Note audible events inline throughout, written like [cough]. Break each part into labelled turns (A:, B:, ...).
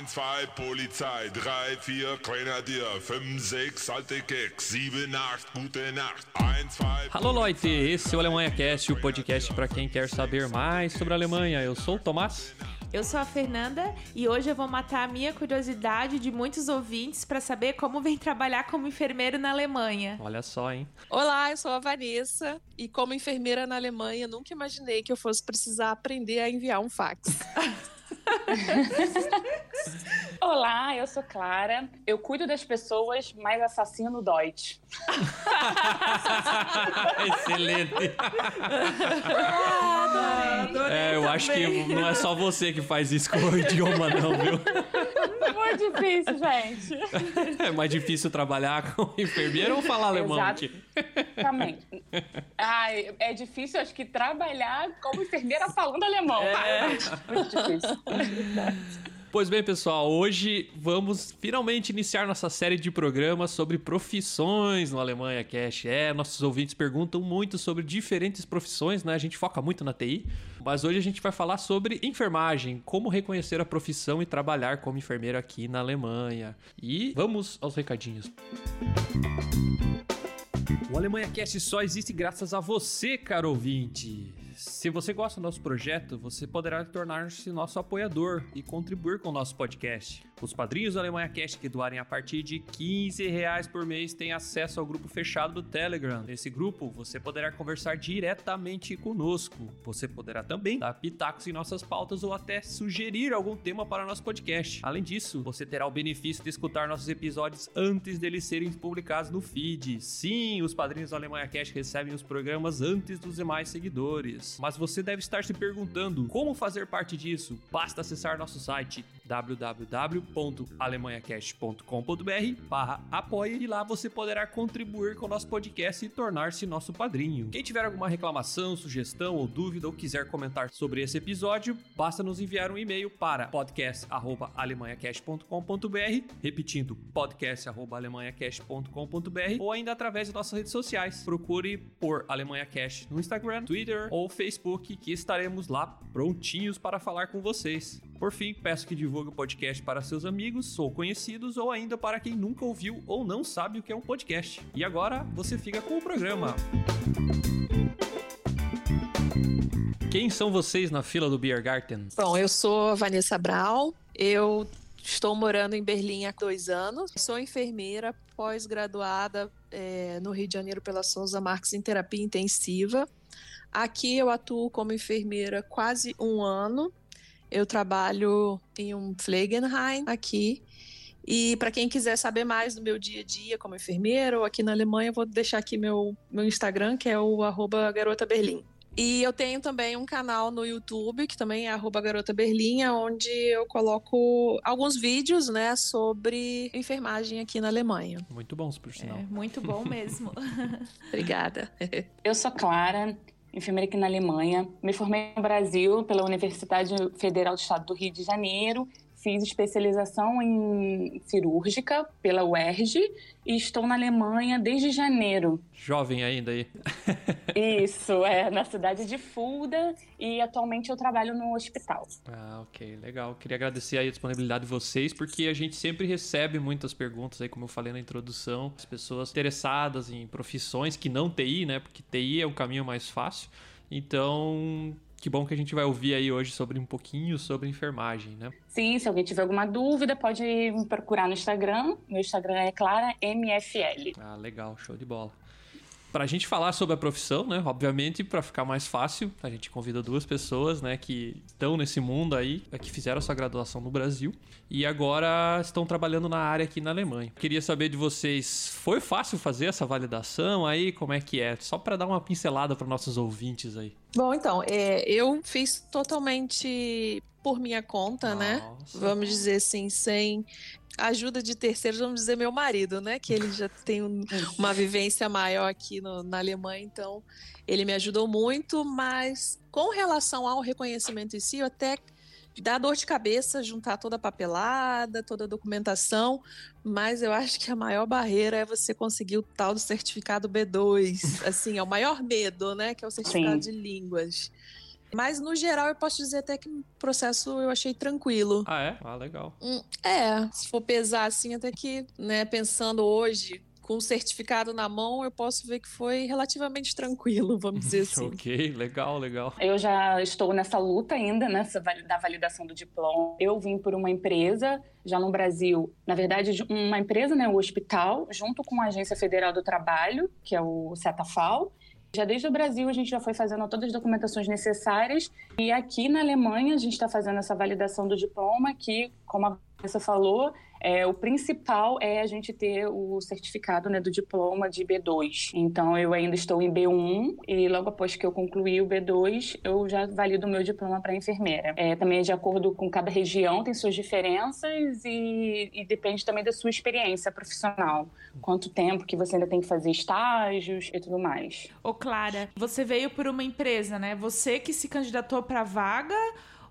A: 1, 2 Polizei, 3, 4 Grenadier, 5, 6 alte Keks, 7, 8 gute Nacht, 1, 2...
B: Alô, Leute! Esse é o Alemanha Cast, o podcast para quem quer saber mais sobre a Alemanha. Eu sou o Tomás.
C: Eu sou a Fernanda e hoje eu vou matar a minha curiosidade de muitos ouvintes para saber como vem trabalhar como enfermeiro na Alemanha.
B: Olha só, hein?
D: Olá, eu sou a Vanessa e como enfermeira na Alemanha nunca imaginei que eu fosse precisar aprender a enviar um fax. [laughs] [laughs]
E: Olá, eu sou Clara. Eu cuido das pessoas, mas assassino Deutsch. [laughs]
B: Excelente.
C: Ah, adorei
B: É, eu acho que não é só você que faz isso com o idioma, não, viu? [laughs]
E: Muito difícil, gente.
B: É mais difícil trabalhar com enfermeiro ou falar alemão aqui?
E: Exatamente. Ai, é difícil, acho que, trabalhar como enfermeira falando alemão.
B: É.
E: Muito difícil.
B: Pois bem, pessoal, hoje vamos finalmente iniciar nossa série de programas sobre profissões no Alemanha Cash. É, nossos ouvintes perguntam muito sobre diferentes profissões, né? A gente foca muito na TI, mas hoje a gente vai falar sobre enfermagem, como reconhecer a profissão e trabalhar como enfermeiro aqui na Alemanha. E vamos aos recadinhos. O Alemanha Cast só existe graças a você, caro ouvinte. Se você gosta do nosso projeto, você poderá tornar-se nosso apoiador e contribuir com o nosso podcast. Os padrinhos do Alemanha Cast que doarem a partir de 15 reais por mês têm acesso ao grupo fechado do Telegram. Nesse grupo, você poderá conversar diretamente conosco. Você poderá também dar pitacos em nossas pautas ou até sugerir algum tema para nosso podcast. Além disso, você terá o benefício de escutar nossos episódios antes deles serem publicados no feed. Sim, os padrinhos do Alemanha Cash recebem os programas antes dos demais seguidores. Mas você deve estar se perguntando como fazer parte disso. Basta acessar nosso site www.alemanhacast.com.br barra apoie e lá você poderá contribuir com o nosso podcast e tornar-se nosso padrinho. Quem tiver alguma reclamação, sugestão ou dúvida ou quiser comentar sobre esse episódio, basta nos enviar um e-mail para podcast@alemanhacast.com.br, repetindo podcast@alemanhacast.com.br ou ainda através de nossas redes sociais. Procure por Alemanha Cash no Instagram, Twitter ou Facebook que estaremos lá prontinhos para falar com vocês. Por fim, peço que divulgue o podcast para seus amigos ou conhecidos ou ainda para quem nunca ouviu ou não sabe o que é um podcast. E agora você fica com o programa. Quem são vocês na fila do Biergarten?
D: Bom, eu sou Vanessa Brau, eu estou morando em Berlim há dois anos, sou enfermeira pós-graduada é, no Rio de Janeiro pela Souza Marques em terapia intensiva. Aqui eu atuo como enfermeira quase um ano. Eu trabalho em um Pflegenheim aqui. E para quem quiser saber mais do meu dia a dia como enfermeira ou aqui na Alemanha, eu vou deixar aqui meu, meu Instagram, que é o arroba Garota Berlim. E eu tenho também um canal no YouTube, que também é arroba Garota onde eu coloco alguns vídeos, né, sobre enfermagem aqui na Alemanha.
B: Muito bons, por sinal.
C: É, muito bom mesmo. [laughs]
D: Obrigada.
E: Eu sou Clara, enfermeira aqui na Alemanha. Me formei no Brasil pela Universidade Federal do Estado do Rio de Janeiro. Fiz especialização em cirúrgica pela UERJ e estou na Alemanha desde janeiro.
B: Jovem ainda aí. [laughs]
E: Isso, é na cidade de Fulda e atualmente eu trabalho no hospital.
B: Ah, ok, legal. Queria agradecer aí a disponibilidade de vocês, porque a gente sempre recebe muitas perguntas aí, como eu falei na introdução, as pessoas interessadas em profissões que não TI, né? Porque TI é o caminho mais fácil. Então, que bom que a gente vai ouvir aí hoje sobre um pouquinho sobre enfermagem, né?
E: Sim, se alguém tiver alguma dúvida, pode me procurar no Instagram. Meu Instagram é ClaraMFL.
B: Ah, legal, show de bola. Pra gente falar sobre a profissão, né? Obviamente, pra ficar mais fácil, a gente convida duas pessoas, né, que estão nesse mundo aí, que fizeram sua graduação no Brasil e agora estão trabalhando na área aqui na Alemanha. Queria saber de vocês, foi fácil fazer essa validação aí? Como é que é? Só pra dar uma pincelada para nossos ouvintes aí.
D: Bom, então, é, eu fiz totalmente por minha conta, né?
B: Nossa.
D: Vamos dizer assim, sem ajuda de terceiros, vamos dizer meu marido, né? Que ele já tem um- [laughs] uma vivência maior aqui no- na Alemanha, então ele me ajudou muito, mas com relação ao reconhecimento em si, eu até dá dor de cabeça juntar toda a papelada, toda a documentação, mas eu acho que a maior barreira é você conseguir o tal do certificado B2, [laughs] assim, é o maior medo, né? Que é o certificado
E: Sim.
D: de línguas. Mas no geral eu posso dizer até que o processo eu achei tranquilo.
B: Ah, é? Ah, legal.
D: Hum, é, se for pesar assim, até que, né, pensando hoje, com o certificado na mão, eu posso ver que foi relativamente tranquilo, vamos dizer [laughs] assim.
B: ok, legal, legal.
E: Eu já estou nessa luta ainda, nessa da validação do diploma. Eu vim por uma empresa já no Brasil, na verdade, uma empresa, né, o hospital, junto com a Agência Federal do Trabalho, que é o CETAFAL, já desde o Brasil a gente já foi fazendo todas as documentações necessárias. E aqui na Alemanha a gente está fazendo essa validação do diploma que, como a Vanessa falou, é, o principal é a gente ter o certificado né, do diploma de B2. Então, eu ainda estou em B1 e logo após que eu concluir o B2, eu já valido o meu diploma para enfermeira. É, também é de acordo com cada região, tem suas diferenças e, e depende também da sua experiência profissional. Quanto tempo que você ainda tem que fazer estágios e tudo mais.
C: Ô, Clara, você veio por uma empresa, né? Você que se candidatou para a vaga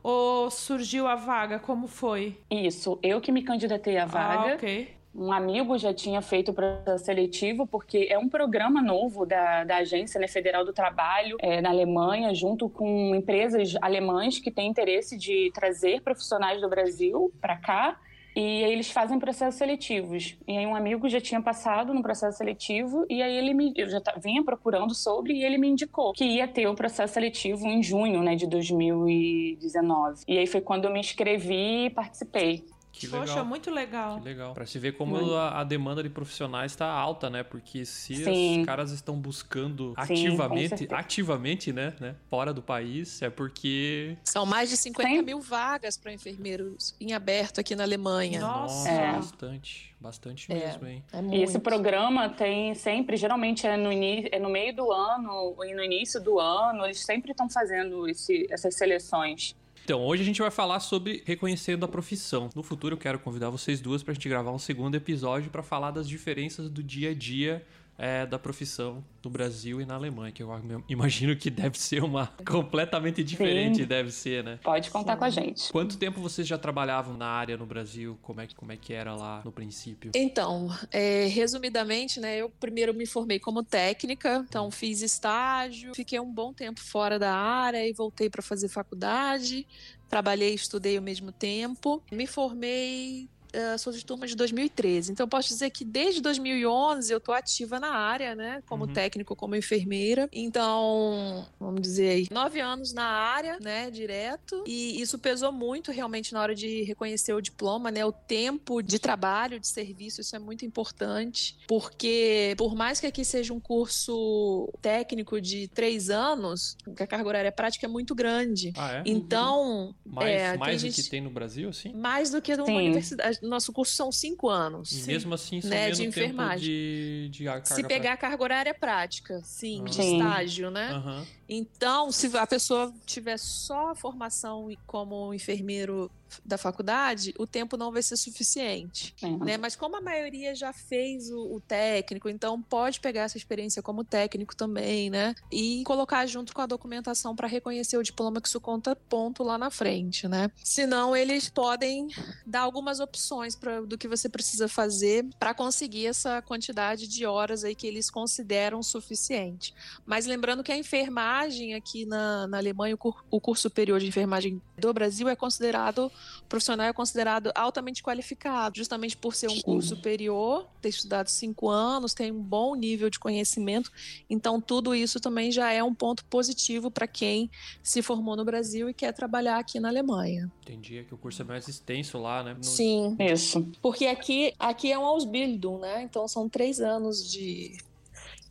C: ou surgiu a vaga? Como foi?
E: Isso, eu que me candidatei à vaga.
C: Ah, ok.
E: Um amigo já tinha feito o processo seletivo, porque é um programa novo da, da Agência né, Federal do Trabalho é, na Alemanha, junto com empresas alemãs que têm interesse de trazer profissionais do Brasil para cá. E aí eles fazem processos seletivos. E aí um amigo já tinha passado no processo seletivo e aí ele me eu já vinha procurando sobre e ele me indicou que ia ter o processo seletivo em junho, né, de 2019. E aí foi quando eu me inscrevi e participei.
B: Que
C: legal. Poxa, muito legal.
B: Que legal. Pra se ver como a, a, demanda de profissionais está alta, né? Porque se Sim. os caras estão buscando Sim, ativamente, ativamente, né, né? Fora do país, é porque.
D: São mais de 50 Sim. mil vagas para enfermeiros em aberto aqui na Alemanha.
B: Nossa, é. bastante. Bastante é, mesmo, hein?
E: É e esse programa tem sempre, geralmente é no, é no meio do ano e no início do ano, eles sempre estão fazendo esse, essas seleções.
B: Então, hoje a gente vai falar sobre reconhecendo a profissão. No futuro eu quero convidar vocês duas para a gente gravar um segundo episódio para falar das diferenças do dia a dia é, da profissão no Brasil e na Alemanha, que eu imagino que deve ser uma [laughs] completamente diferente, Sim. deve ser, né?
E: Pode contar Sim. com a gente.
B: Quanto tempo vocês já trabalhavam na área no Brasil? Como é que, como é que era lá no princípio?
D: Então, é, resumidamente, né, eu primeiro me formei como técnica, então fiz estágio, fiquei um bom tempo fora da área e voltei para fazer faculdade. Trabalhei e estudei ao mesmo tempo. Me formei uh, sou de turma de 2013. Então, posso dizer que desde 2011 eu estou ativa na área, né? Como uhum. técnico, como enfermeira. Então, vamos dizer aí, nove anos na área, né? Direto. E isso pesou muito realmente na hora de reconhecer o diploma, né? O tempo de trabalho, de serviço, isso é muito importante. Porque, por mais que aqui seja um curso técnico de três anos, a carga horária prática é muito grande.
B: Ah, é?
D: Então.
B: Mais, é, mais do gente... que tem no Brasil, assim?
D: Mais do que numa universidade nosso curso são cinco anos.
B: E mesmo assim, são né, de enfermagem. De, de
D: Se pegar a carga horária prática, sim, de estágio, né? Uhum. Então, se a pessoa tiver só a formação como enfermeiro da faculdade, o tempo não vai ser suficiente, é. né? Mas como a maioria já fez o, o, técnico, então pode pegar essa experiência como técnico também, né? E colocar junto com a documentação para reconhecer o diploma que isso conta ponto lá na frente, né? Senão eles podem dar algumas opções pra, do que você precisa fazer para conseguir essa quantidade de horas aí que eles consideram suficiente. Mas lembrando que a enfermagem aqui na, na Alemanha, o, cur, o curso superior de enfermagem do Brasil é considerado o profissional é considerado altamente qualificado, justamente por ser um curso superior, ter estudado cinco anos, tem um bom nível de conhecimento. Então, tudo isso também já é um ponto positivo para quem se formou no Brasil e quer trabalhar aqui na Alemanha.
B: Entendi, é que o curso é mais extenso lá, né? No...
D: Sim, isso. Porque aqui, aqui é um Ausbildung, né? Então, são três anos de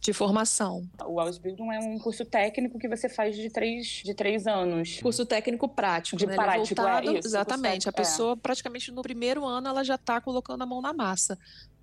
D: de formação.
E: O Ausbildung é um curso técnico que você faz de três, de três anos.
D: Curso técnico prático,
E: de
D: né?
E: prático,
D: é
E: voltado, é
D: isso, Exatamente. A pessoa, é. praticamente no primeiro ano, ela já está colocando a mão na massa.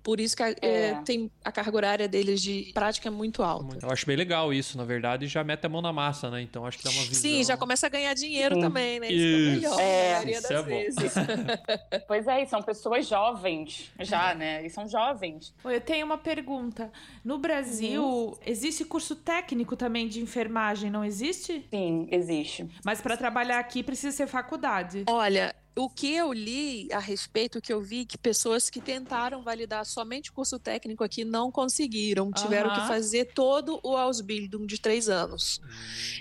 D: Por isso que a, é. É, tem a carga horária deles de prática é muito alta.
B: Eu acho bem legal isso, na verdade, e já mete a mão na massa, né? Então acho que dá uma visão.
D: Sim, já começa a ganhar dinheiro também, né? Isso, isso. é melhor, é, isso é vezes. [laughs]
E: pois é, e são pessoas jovens já, né? E são jovens.
C: Eu tenho uma pergunta. No Brasil, uhum. existe curso técnico também de enfermagem, não existe?
E: Sim, existe.
C: Mas para trabalhar aqui precisa ser faculdade.
D: Olha, o que eu li a respeito, o que eu vi, que pessoas que tentaram validar somente o curso técnico aqui não conseguiram, tiveram que fazer todo o Ausbildung de três anos. Uhum.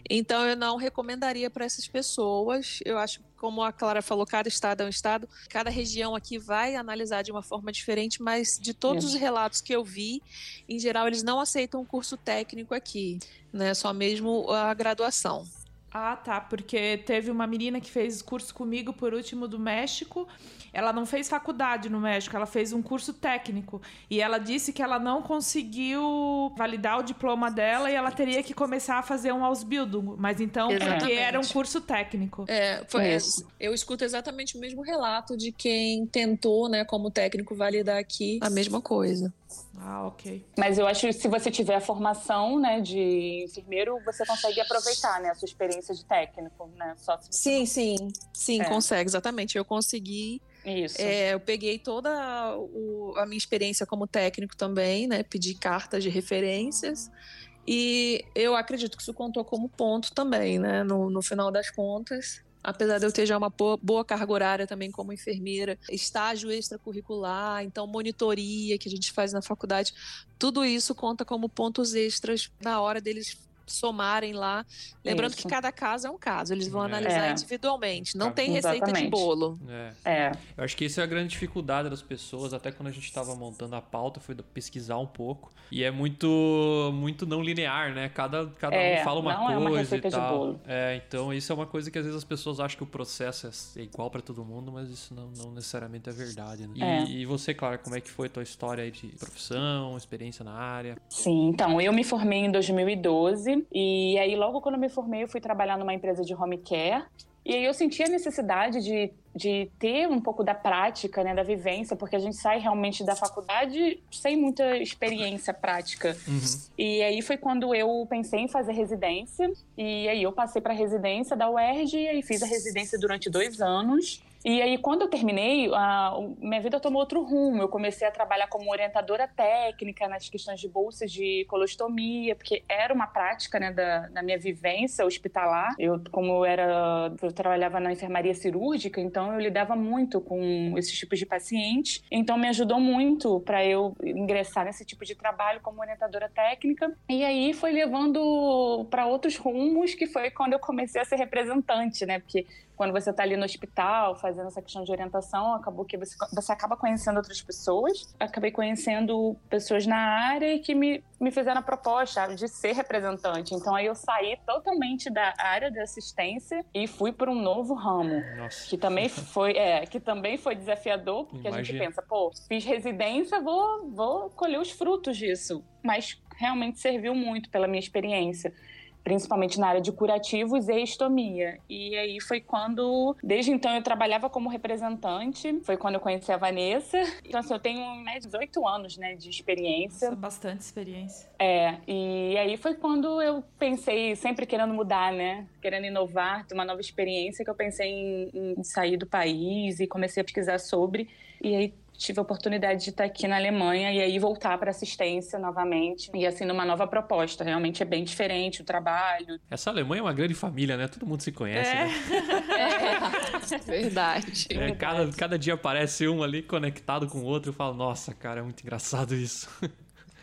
D: Então eu não recomendaria para essas pessoas. Eu acho como a Clara falou, cada estado é um estado, cada região aqui vai analisar de uma forma diferente, mas de todos os relatos que eu vi, em geral, eles não aceitam o curso técnico aqui, né? Só mesmo a graduação.
C: Ah, tá. Porque teve uma menina que fez curso comigo por último do México. Ela não fez faculdade no México, ela fez um curso técnico. E ela disse que ela não conseguiu validar o diploma dela e ela teria que começar a fazer um Ausbildung. Mas então, exatamente. porque era um curso técnico.
D: É, foi isso. Eu escuto exatamente o mesmo relato de quem tentou, né, como técnico, validar aqui a mesma coisa.
C: Ah, ok.
E: Mas eu acho que se você tiver a formação, né, de enfermeiro, você consegue aproveitar, né, a sua experiência de técnico, né?
D: Só se sim, não... sim, sim, é. consegue, exatamente. Eu consegui.
E: Isso.
D: É, eu peguei toda o, a minha experiência como técnico também, né? Pedi cartas de referências. E eu acredito que isso contou como ponto também, né? No, no final das contas apesar de eu ter já uma boa carga horária também como enfermeira, estágio extracurricular, então monitoria que a gente faz na faculdade, tudo isso conta como pontos extras na hora deles somarem lá. Lembrando Isso. que cada caso é um caso, eles vão é. analisar é. individualmente. Não tem receita de bolo.
B: É. é. Eu acho que isso é a grande dificuldade das pessoas, até quando a gente estava montando a pauta, foi pesquisar um pouco. E é muito muito não linear, né? Cada, cada é, um fala uma
E: não
B: coisa
E: é uma
B: e tal.
E: De bolo.
B: É, então isso é uma coisa que às vezes as pessoas acham que o processo é igual para todo mundo, mas isso não, não necessariamente é verdade. Né? E, é. e, você, Clara, como é que foi a tua história aí de profissão, experiência na área?
E: Sim, então, eu me formei em 2012 e aí, logo quando eu me formei, eu fui trabalhar numa empresa de home care. E aí eu senti a necessidade de, de ter um pouco da prática, né, da vivência, porque a gente sai realmente da faculdade sem muita experiência prática. Uhum. E aí foi quando eu pensei em fazer residência. E aí eu passei para residência da UERJ e aí fiz a residência durante dois anos. E aí, quando eu terminei, a, minha vida tomou outro rumo. Eu comecei a trabalhar como orientadora técnica nas questões de bolsas de colostomia, porque era uma prática né, da, da minha vivência hospitalar. Eu, como eu era, eu trabalhava na enfermaria cirúrgica, então eu lidava muito com esses tipos de pacientes. Então, me ajudou muito para eu ingressar nesse tipo de trabalho como orientadora técnica. E aí foi levando para outros rumos, que foi quando eu comecei a ser representante, né? Porque quando você está ali no hospital fazendo essa questão de orientação, acabou que você, você acaba conhecendo outras pessoas. Acabei conhecendo pessoas na área e que me, me fizeram a proposta de ser representante. Então aí eu saí totalmente da área de assistência e fui para um novo ramo, Nossa. que também foi, é, que também foi desafiador, porque Imagina. a gente pensa, pô, fiz residência, vou, vou colher os frutos disso. Mas realmente serviu muito pela minha experiência principalmente na área de curativos e estomia. E aí foi quando, desde então, eu trabalhava como representante, foi quando eu conheci a Vanessa. Então, assim, eu tenho mais de 18 anos, né, de experiência.
C: Nossa, bastante experiência.
E: É, e aí foi quando eu pensei, sempre querendo mudar, né, querendo inovar, ter uma nova experiência, que eu pensei em, em sair do país e comecei a pesquisar sobre. E aí tive a oportunidade de estar aqui na Alemanha e aí voltar para assistência novamente e assim numa nova proposta. Realmente é bem diferente o trabalho.
B: Essa Alemanha é uma grande família, né? Todo mundo se conhece,
C: é.
B: né? [laughs]
D: É. Verdade.
B: É, cada, cada dia aparece um ali conectado com o outro e falo, nossa, cara, é muito engraçado isso.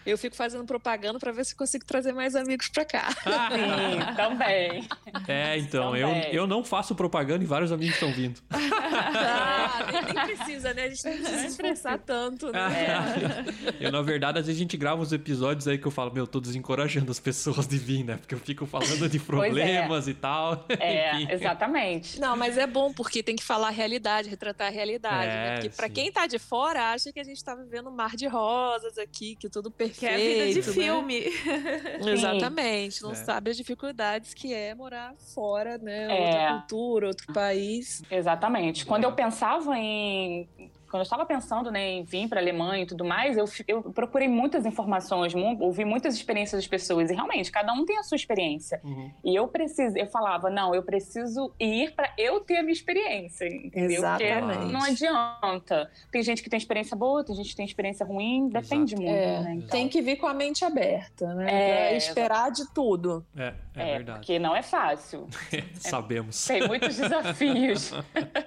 D: Eu fico fazendo propaganda para ver se consigo trazer mais amigos para cá. [laughs]
E: Sim, também.
B: É, então, eu, eu não faço propaganda e vários amigos estão vindo. [laughs]
D: Ah, nem, nem, precisa, né? A gente não precisa se esforçar tanto, né?
B: É. Eu, na verdade, às vezes a gente grava uns episódios aí que eu falo, meu, tô desencorajando as pessoas de vir, né? Porque eu fico falando de [laughs] é. problemas
E: é.
B: e tal.
E: É, exatamente.
D: Não, mas é bom porque tem que falar a realidade, retratar a realidade, né? é, né? Porque para quem tá de fora, acha que a gente tá vivendo um mar de rosas aqui, que tudo perfeito
C: que é a vida de né? filme. [laughs]
D: Exatamente. Não é. sabe as dificuldades que é morar fora, né? É. Outra cultura, outro país.
E: Exatamente. Quando eu pensava em quando eu estava pensando né, em vir para a Alemanha e tudo mais, eu, eu procurei muitas informações, ouvi muitas experiências das pessoas e realmente cada um tem a sua experiência. Uhum. E eu preciso, eu falava, não, eu preciso ir para eu ter a minha experiência, entendeu?
D: Exatamente.
E: Porque não adianta. Tem gente que tem experiência boa, tem gente que tem experiência ruim, depende Exato. muito. É, né?
D: então, tem que vir com a mente aberta, né? É, esperar de tudo.
B: É, é, é verdade.
E: Porque não é fácil. [laughs]
B: Sabemos.
E: Tem muitos desafios. [laughs]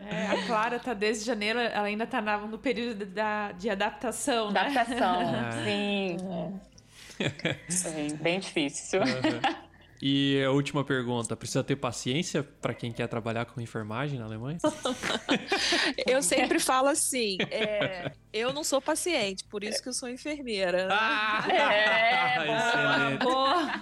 C: É, a Clara tá desde janeiro, ela ainda tá no período da, de adaptação,
E: né? Adaptação, [laughs] sim. É. Bem difícil. Uhum.
B: E a última pergunta: precisa ter paciência para quem quer trabalhar com enfermagem na Alemanha? [laughs]
D: eu sempre falo assim: é, eu não sou paciente, por isso que eu sou enfermeira.
E: Ah, é, [laughs] boa.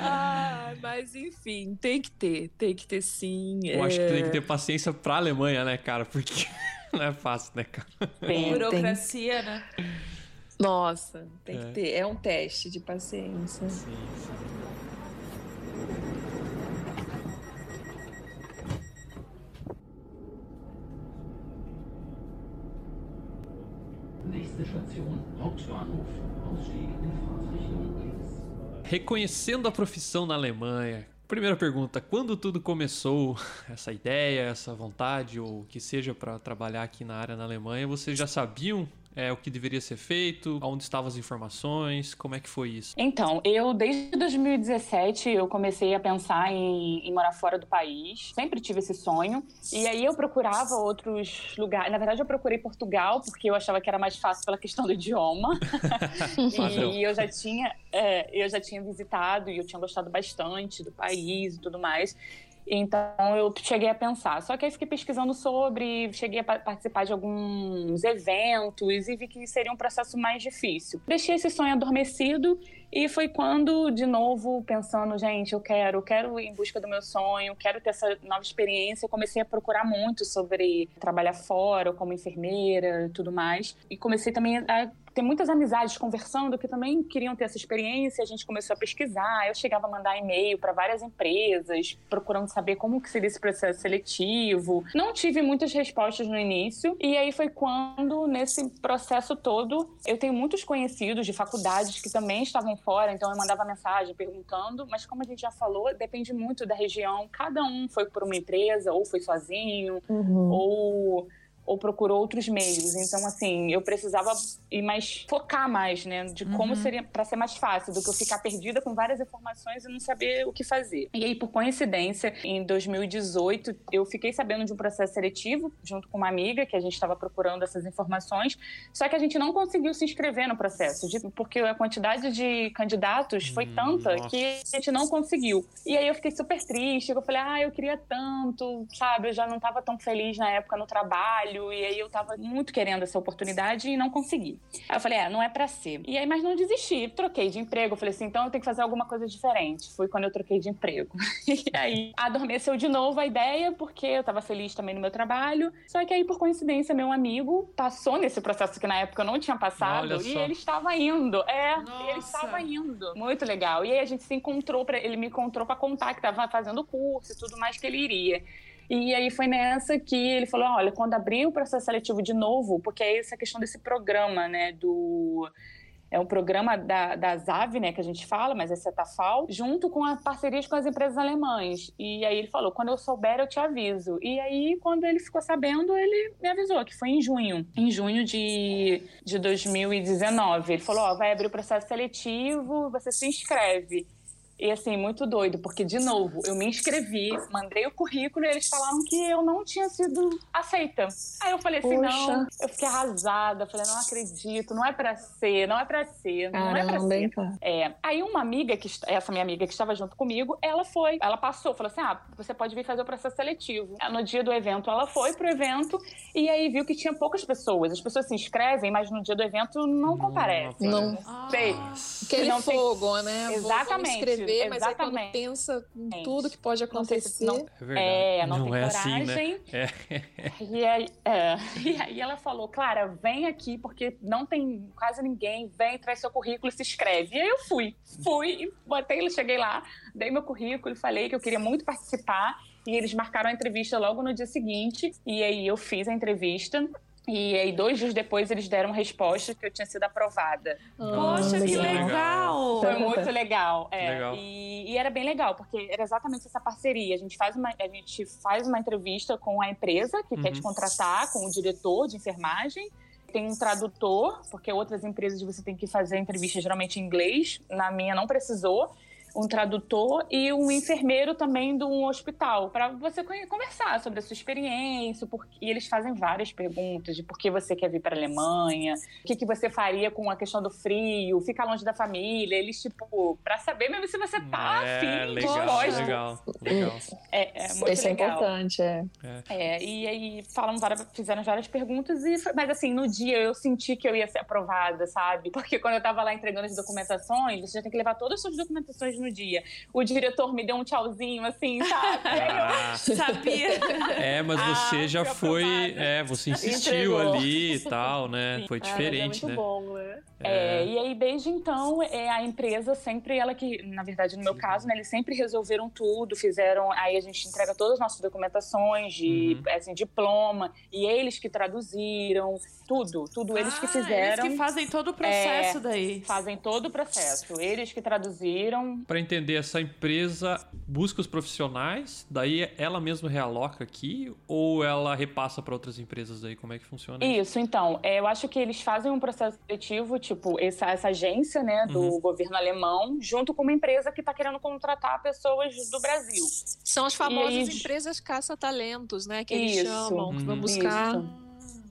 D: ah, mas enfim, tem que ter, tem que ter sim.
B: Eu é... acho que tem que ter paciência para a Alemanha, né, cara? Porque [laughs] não é fácil, né, cara?
C: Tem, Burocracia, tem... né?
D: Nossa, tem é. que ter. É um teste de paciência. Sim, sim.
B: Reconhecendo a profissão na Alemanha, Primeira pergunta: quando tudo começou, [laughs] essa ideia, essa vontade, ou que seja para trabalhar aqui na área na Alemanha, vocês já sabiam é, o que deveria ser feito, onde estavam as informações, como é que foi isso?
E: Então, eu desde 2017 eu comecei a pensar em, em, morar fora do país, sempre tive esse sonho, e aí eu procurava outros lugares, na verdade eu procurei Portugal, porque eu achava que era mais fácil pela questão do idioma, [laughs] e eu já tinha, é, eu já tinha visitado e eu tinha gostado bastante do país e tudo mais, então eu cheguei a pensar. Só que aí fiquei pesquisando sobre, cheguei a participar de alguns eventos e vi que seria um processo mais difícil. Deixei esse sonho adormecido e foi quando, de novo, pensando, gente, eu quero, quero ir em busca do meu sonho, quero ter essa nova experiência. Eu comecei a procurar muito sobre trabalhar fora, como enfermeira e tudo mais. E comecei também a ter muitas amizades conversando que também queriam ter essa experiência. A gente começou a pesquisar. Eu chegava a mandar e-mail para várias empresas, procurando saber como que seria esse processo seletivo. Não tive muitas respostas no início. E aí foi quando, nesse processo todo, eu tenho muitos conhecidos de faculdades que também estavam fora, então eu mandava mensagem perguntando. Mas como a gente já falou, depende muito da região. Cada um foi por uma empresa, ou foi sozinho, uhum. ou ou procurou outros meios. Então, assim, eu precisava ir mais focar mais, né, de como uhum. seria para ser mais fácil do que eu ficar perdida com várias informações e não saber o que fazer. E aí, por coincidência, em 2018, eu fiquei sabendo de um processo seletivo junto com uma amiga que a gente estava procurando essas informações, só que a gente não conseguiu se inscrever no processo, porque a quantidade de candidatos foi hum, tanta Nossa. que a gente não conseguiu. E aí eu fiquei super triste, eu falei: "Ah, eu queria tanto", sabe? Eu já não estava tão feliz na época no trabalho trabalho, e aí eu tava muito querendo essa oportunidade e não consegui. Aí eu falei, é, não é para ser. E aí, mas não desisti, troquei de emprego. Eu falei assim, então eu tenho que fazer alguma coisa diferente. Foi quando eu troquei de emprego. [laughs] e aí adormeceu de novo a ideia, porque eu tava feliz também no meu trabalho. Só que aí, por coincidência, meu amigo passou nesse processo que na época eu não tinha passado e ele estava indo. É, Nossa. ele estava indo. Muito legal. E aí a gente se encontrou, pra, ele me encontrou para contar que tava fazendo curso e tudo mais que ele iria. E aí foi nessa que ele falou: olha, quando abrir o processo seletivo de novo, porque é essa questão desse programa, né, do é um programa da, da ZAV, né, que a gente fala, mas é Cetafal, junto com a parcerias com as empresas alemãs. E aí ele falou, quando eu souber, eu te aviso. E aí, quando ele ficou sabendo, ele me avisou, que foi em junho, em junho de, de 2019. Ele falou, ó, vai abrir o processo seletivo, você se inscreve. E assim, muito doido, porque, de novo, eu me inscrevi, mandei o currículo e eles falaram que eu não tinha sido aceita. Aí eu falei assim, Poxa. não, eu fiquei arrasada, falei, não acredito, não é pra ser, não é pra ser, não Caramba, é pra ser. Então. É. Aí uma amiga, que essa minha amiga que estava junto comigo, ela foi, ela passou, falou assim, ah, você pode vir fazer o processo seletivo. No dia do evento, ela foi pro evento e aí viu que tinha poucas pessoas. As pessoas se inscrevem, mas no dia do evento não comparecem.
D: Não. não. Sei. Aquele não fogo, tem... né?
E: Exatamente
D: ver, mas aí quando pensa em tudo que pode acontecer. Não,
E: é, é, não, não tem é coragem. Assim, né? é. E, aí, é, e aí ela falou, Clara, vem aqui, porque não tem quase ninguém, vem, traz seu currículo e se inscreve. E aí eu fui, fui, botei, cheguei lá, dei meu currículo, falei que eu queria muito participar. E eles marcaram a entrevista logo no dia seguinte. E aí eu fiz a entrevista. E aí, dois dias depois, eles deram resposta que eu tinha sido aprovada.
C: Poxa, que legal!
E: Foi muito legal. É.
B: Legal.
E: E, e era bem legal, porque era exatamente essa parceria. A gente faz uma, a gente faz uma entrevista com a empresa que quer te contratar, com o diretor de enfermagem. Tem um tradutor, porque outras empresas você tem que fazer entrevista geralmente em inglês. Na minha não precisou um tradutor e um enfermeiro também de um hospital, para você conversar sobre a sua experiência, porque e eles fazem várias perguntas de por que você quer vir para a Alemanha, o que, que você faria com a questão do frio, ficar longe da família, eles, tipo, para saber mesmo se você tá
B: é,
E: afim,
B: legal, legal, legal.
E: É, é muito
D: Isso é
E: legal.
D: importante, é.
E: É, e aí falam várias, fizeram várias perguntas, e mas assim, no dia eu senti que eu ia ser aprovada, sabe? Porque quando eu tava lá entregando as documentações, você já tem que levar todas as suas documentações no dia. O diretor me deu um tchauzinho, assim, sabe? Aí eu,
B: Ah, [laughs]
C: Sabia?
B: é, mas
E: Ah,
B: você já
E: fui
B: foi.
E: aprovada.
B: É, você insistiu
E: Entregou.
B: ali e tal, né? Foi
E: Ah, é
B: diferente,
E: muito
B: né?
E: bom, né? É, e aí, desde então, é, a empresa sempre, ela que, na verdade, no meu caso, né, eles sempre resolveram tudo, fizeram, aí a gente entrega todas as nossas documentações de,
B: Uhum.
E: assim, diploma, e eles que traduziram, tudo, tudo eles que
C: Ah,
E: fizeram.
C: Eles que fazem todo o processo
E: É,
C: daí.
E: Fazem todo o processo. Eles que traduziram.
B: Para entender, essa empresa busca os profissionais, daí ela mesma realoca aqui ou ela repassa para outras empresas aí? Como é que funciona? isso?
E: Isso, então, é, eu acho que eles fazem um processo seletivo, tipo, essa, essa agência, né, do
B: Uhum.
E: governo alemão, junto com uma empresa que está querendo contratar pessoas do Brasil.
D: São as famosas
E: aí-
D: empresas caça-talentos, né? Que eles
E: Isso.
D: chamam, que vão
B: Uhum.
D: buscar.
E: Isso.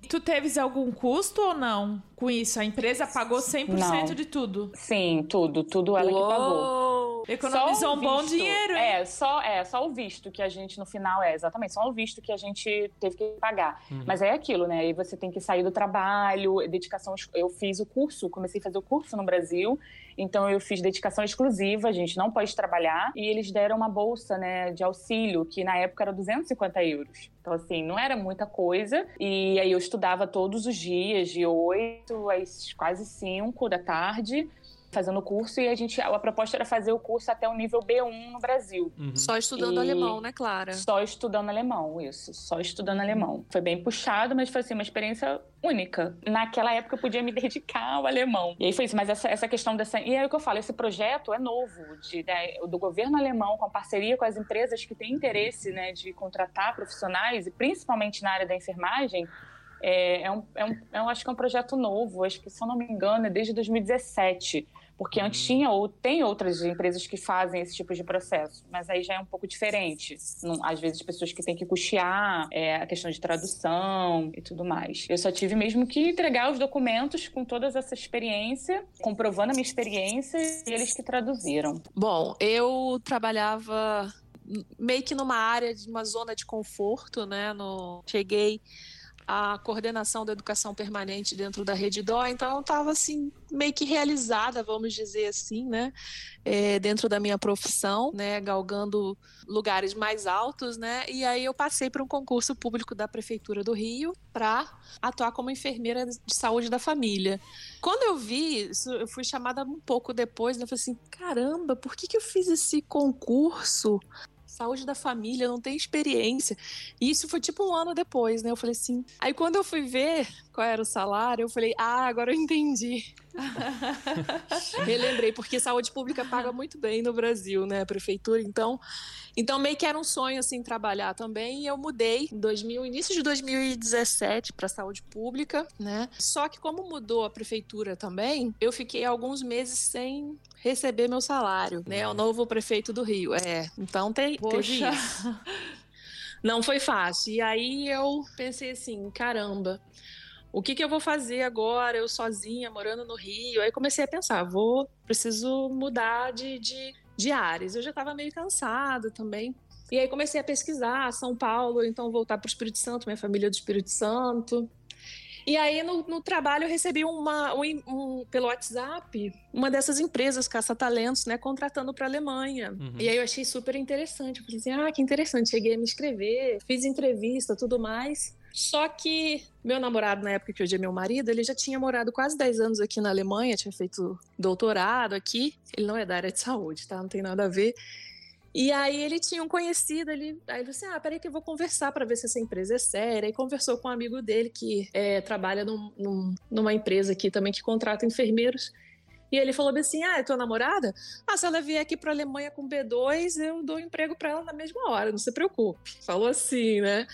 C: Tu teves algum custo ou não com isso? A empresa pagou 100%
E: Não.
C: de tudo.
E: Sim, tudo, tudo ela que pagou.
C: Economizou um bom
E: visto.
C: dinheiro, hein?
E: É, só, é, só o visto que a gente, no final, é exatamente, só o visto que a gente teve que pagar.
B: Uhum.
E: Mas é aquilo, né? Aí você tem que sair do trabalho, dedicação. Eu fiz o curso, comecei a fazer o curso no Brasil, então eu fiz dedicação exclusiva, a gente não pode trabalhar, e eles deram uma bolsa, né, de auxílio, que na época era 250 euros. Então, assim, não era muita coisa. E aí eu estudava todos os dias, de 8 às quase 5 da tarde fazendo o curso e a gente a proposta era fazer o curso até o nível B1 no Brasil.
B: Uhum.
D: Só estudando
E: E-
D: alemão, né, Clara?
E: Só estudando alemão, isso. Só estudando alemão. Foi bem puxado, mas foi assim, uma experiência única. Naquela época eu podia me [laughs] dedicar ao alemão. E aí foi isso, mas essa, essa questão dessa. E é o que eu falo, esse projeto é novo, de, né, do governo alemão, com parceria com as empresas que têm interesse né, de contratar profissionais, e principalmente na área da enfermagem. É, é um, é um, eu acho que é um projeto novo, acho que, se eu não me engano, é desde 2017. Porque antes tinha ou tem outras empresas que fazem esse tipo de processo, mas aí já é um pouco diferente. Às vezes pessoas que têm que custear é, a questão de tradução e tudo mais. Eu só tive mesmo que entregar os documentos com toda essa experiência, comprovando a minha experiência e eles que traduziram.
D: Bom, eu trabalhava meio que numa área de uma zona de conforto, né? No... Cheguei à coordenação da educação permanente dentro da Rede Dó, então eu estava assim meio que realizada, vamos dizer assim, né? É, dentro da minha profissão, né? Galgando lugares mais altos, né? E aí eu passei para um concurso público da prefeitura do Rio para atuar como enfermeira de saúde da família. Quando eu vi, isso, eu fui chamada um pouco depois, né? Eu falei assim, caramba, por que, que eu fiz esse concurso? Saúde da família, não tem experiência. E isso foi tipo um ano depois, né? Eu falei assim. Aí quando eu fui ver qual era o salário, eu falei, ah, agora eu entendi. [laughs] Relembrei, porque saúde pública paga muito bem no Brasil, né? A prefeitura, então. Então, meio que era um sonho, assim, trabalhar também. E eu mudei em 2000, início de 2017 para saúde pública, né? Só que, como mudou a prefeitura também, eu fiquei alguns meses sem receber meu salário, né? O novo prefeito do Rio. É. Então, tem,
C: Poxa.
D: isso. Não foi fácil. E aí eu pensei assim: caramba. O que, que eu vou fazer agora, eu sozinha, morando no Rio? Aí comecei a pensar, vou, preciso mudar de, de, de áreas. Eu já estava meio cansada também. E aí comecei a pesquisar São Paulo, então voltar para o Espírito Santo, minha família é do Espírito Santo. E aí no, no trabalho eu recebi uma, um, um- pelo WhatsApp uma dessas empresas caça-talentos, né, contratando para a Alemanha.
B: Uhum.
D: E aí eu achei super interessante. Eu falei assim, ah, que interessante. Cheguei a me inscrever, fiz entrevista, tudo mais. Só que meu namorado, na época que eu tinha meu marido, ele já tinha morado quase 10 anos aqui na Alemanha, tinha feito doutorado aqui. Ele não é da área de saúde, tá? Não tem nada a ver. E aí ele tinha um conhecido, ele, aí ele disse, ah, peraí que eu vou conversar para ver se essa empresa é séria. E conversou com um amigo dele que é, trabalha num, num, numa empresa aqui também que contrata enfermeiros. E ele falou assim: Ah, é tua namorada? Ah, se ela vier aqui para Alemanha com B2, eu dou emprego para ela na mesma hora, não se preocupe. Falou assim, né?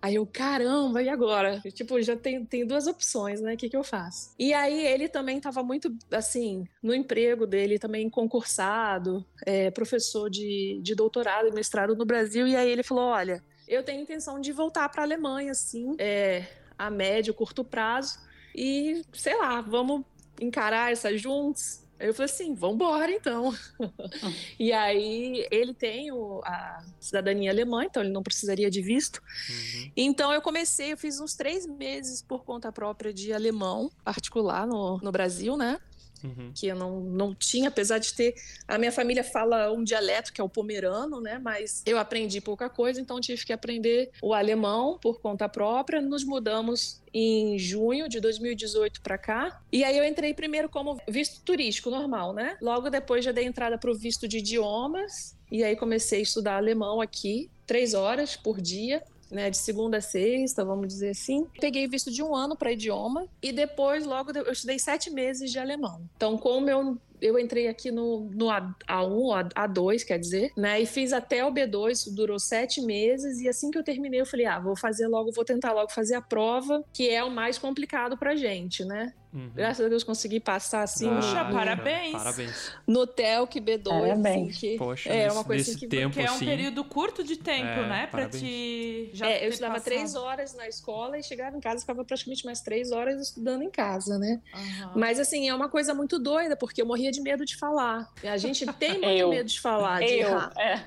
D: Aí eu, caramba, e agora? tipo, já tem, tem duas opções, né? O que, que eu faço? E aí ele também estava muito, assim, no emprego dele, também concursado, é, professor de, de doutorado e mestrado no Brasil. E aí ele falou: olha, eu tenho intenção de voltar para a Alemanha, assim, é, a médio, curto prazo. E, sei lá, vamos encarar essa juntos. Eu falei assim, vambora então. [laughs] e aí ele tem o, a cidadania alemã, então ele não precisaria de visto. Uhum. Então eu comecei, eu fiz uns três meses por conta própria de alemão particular no, no Brasil, né? Uhum. que eu não, não tinha, apesar de ter. A minha família fala um dialeto que é o pomerano, né? Mas eu aprendi pouca coisa, então tive que aprender o alemão por conta própria. Nos mudamos em junho de 2018 para cá. E aí eu entrei primeiro como visto turístico normal, né? Logo depois já dei entrada para o visto de idiomas. E aí comecei a estudar alemão aqui, três horas por dia né, de segunda a sexta, vamos dizer assim. Peguei visto de um ano para idioma e depois, logo, eu estudei sete meses de alemão. Então, como eu eu entrei aqui no, no A1, A2, quer dizer, né? E fiz até o B2, isso durou sete meses. E assim que eu terminei, eu falei: ah, vou fazer logo, vou tentar logo fazer a prova, que é o mais complicado pra gente, né? Uhum. Graças a Deus consegui passar assim.
C: Puxa, no, parabéns.
B: Parabéns.
D: No TELC B2.
E: Parabéns.
D: Assim,
B: Poxa,
D: é uma coisa
B: nesse
D: que,
B: tempo,
C: que é um
B: assim,
C: período curto de tempo,
B: É,
C: né? Pra
B: parabéns.
C: te. Já
D: É, eu estudava
C: passado.
D: três horas na escola e chegava em casa e ficava praticamente mais três horas estudando em casa, né?
C: Aham.
D: Mas assim, é uma coisa muito doida, porque eu morria de medo de falar. A gente tem [laughs] muito
E: Eu.
D: medo de falar, de
E: Eu,
D: errar.
E: é.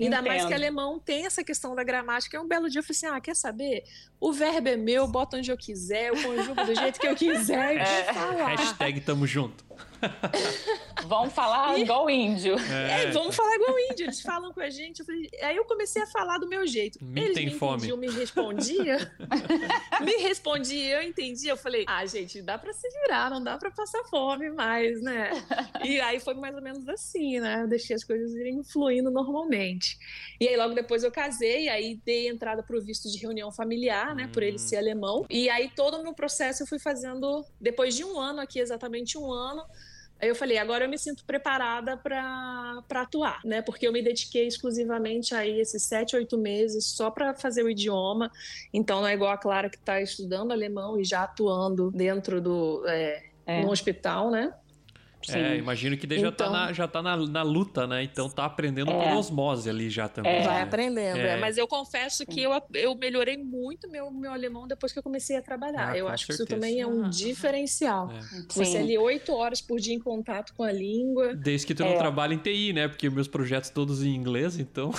D: Ainda mais que
E: Entendo.
D: alemão tem essa questão da gramática. E um belo dia eu falei assim: ah, quer saber? O verbo é meu, bota onde eu quiser, eu conjugo do jeito que eu quiser [laughs] e
E: É.
D: falar.
B: Hashtag tamo junto. [laughs] [laughs]
E: Vão falar igual índio.
D: É, vamos falar igual índio, eles falam com a gente. Eu falei- aí eu comecei a falar do meu jeito.
B: Me
D: eles
B: tem
D: me
B: fome.
D: entendiam, me respondia. [laughs] me respondia, eu entendia. Eu falei, ah, gente, dá pra se virar, não dá pra passar fome mais, né? [laughs] E aí foi mais ou menos assim, né? Eu deixei as coisas irem fluindo normalmente. E aí logo depois eu casei, aí dei entrada pro visto de reunião familiar, né? Por ele
B: Hum.
D: ser alemão. E aí todo o meu processo eu fui fazendo, depois de um ano aqui, exatamente um ano, Aí eu falei, agora eu me sinto preparada para atuar, né? Porque eu me dediquei exclusivamente aí esses sete, oito meses só para fazer o idioma. Então não é igual a Clara que está estudando alemão e já atuando dentro do é,
E: É.
D: no hospital, né?
E: Sim.
B: É, imagino que daí já tá,
D: Então-
B: na, já tá na, na luta, né? Então tá aprendendo
E: É.
B: por osmose ali já também.
E: É.
D: Vai
B: né?
D: aprendendo,
B: É.
D: é. mas eu confesso que eu, eu melhorei muito meu, meu alemão depois que eu comecei a trabalhar.
B: Ah,
D: eu acho que isso
B: certeza.
D: também é um
C: Ah,
D: diferencial.
B: É.
D: Você
E: Sim.
D: ali oito horas por dia em contato com a língua.
B: Desde que tu não
E: É.
B: trabalha em TI, né? Porque meus projetos todos em inglês, então.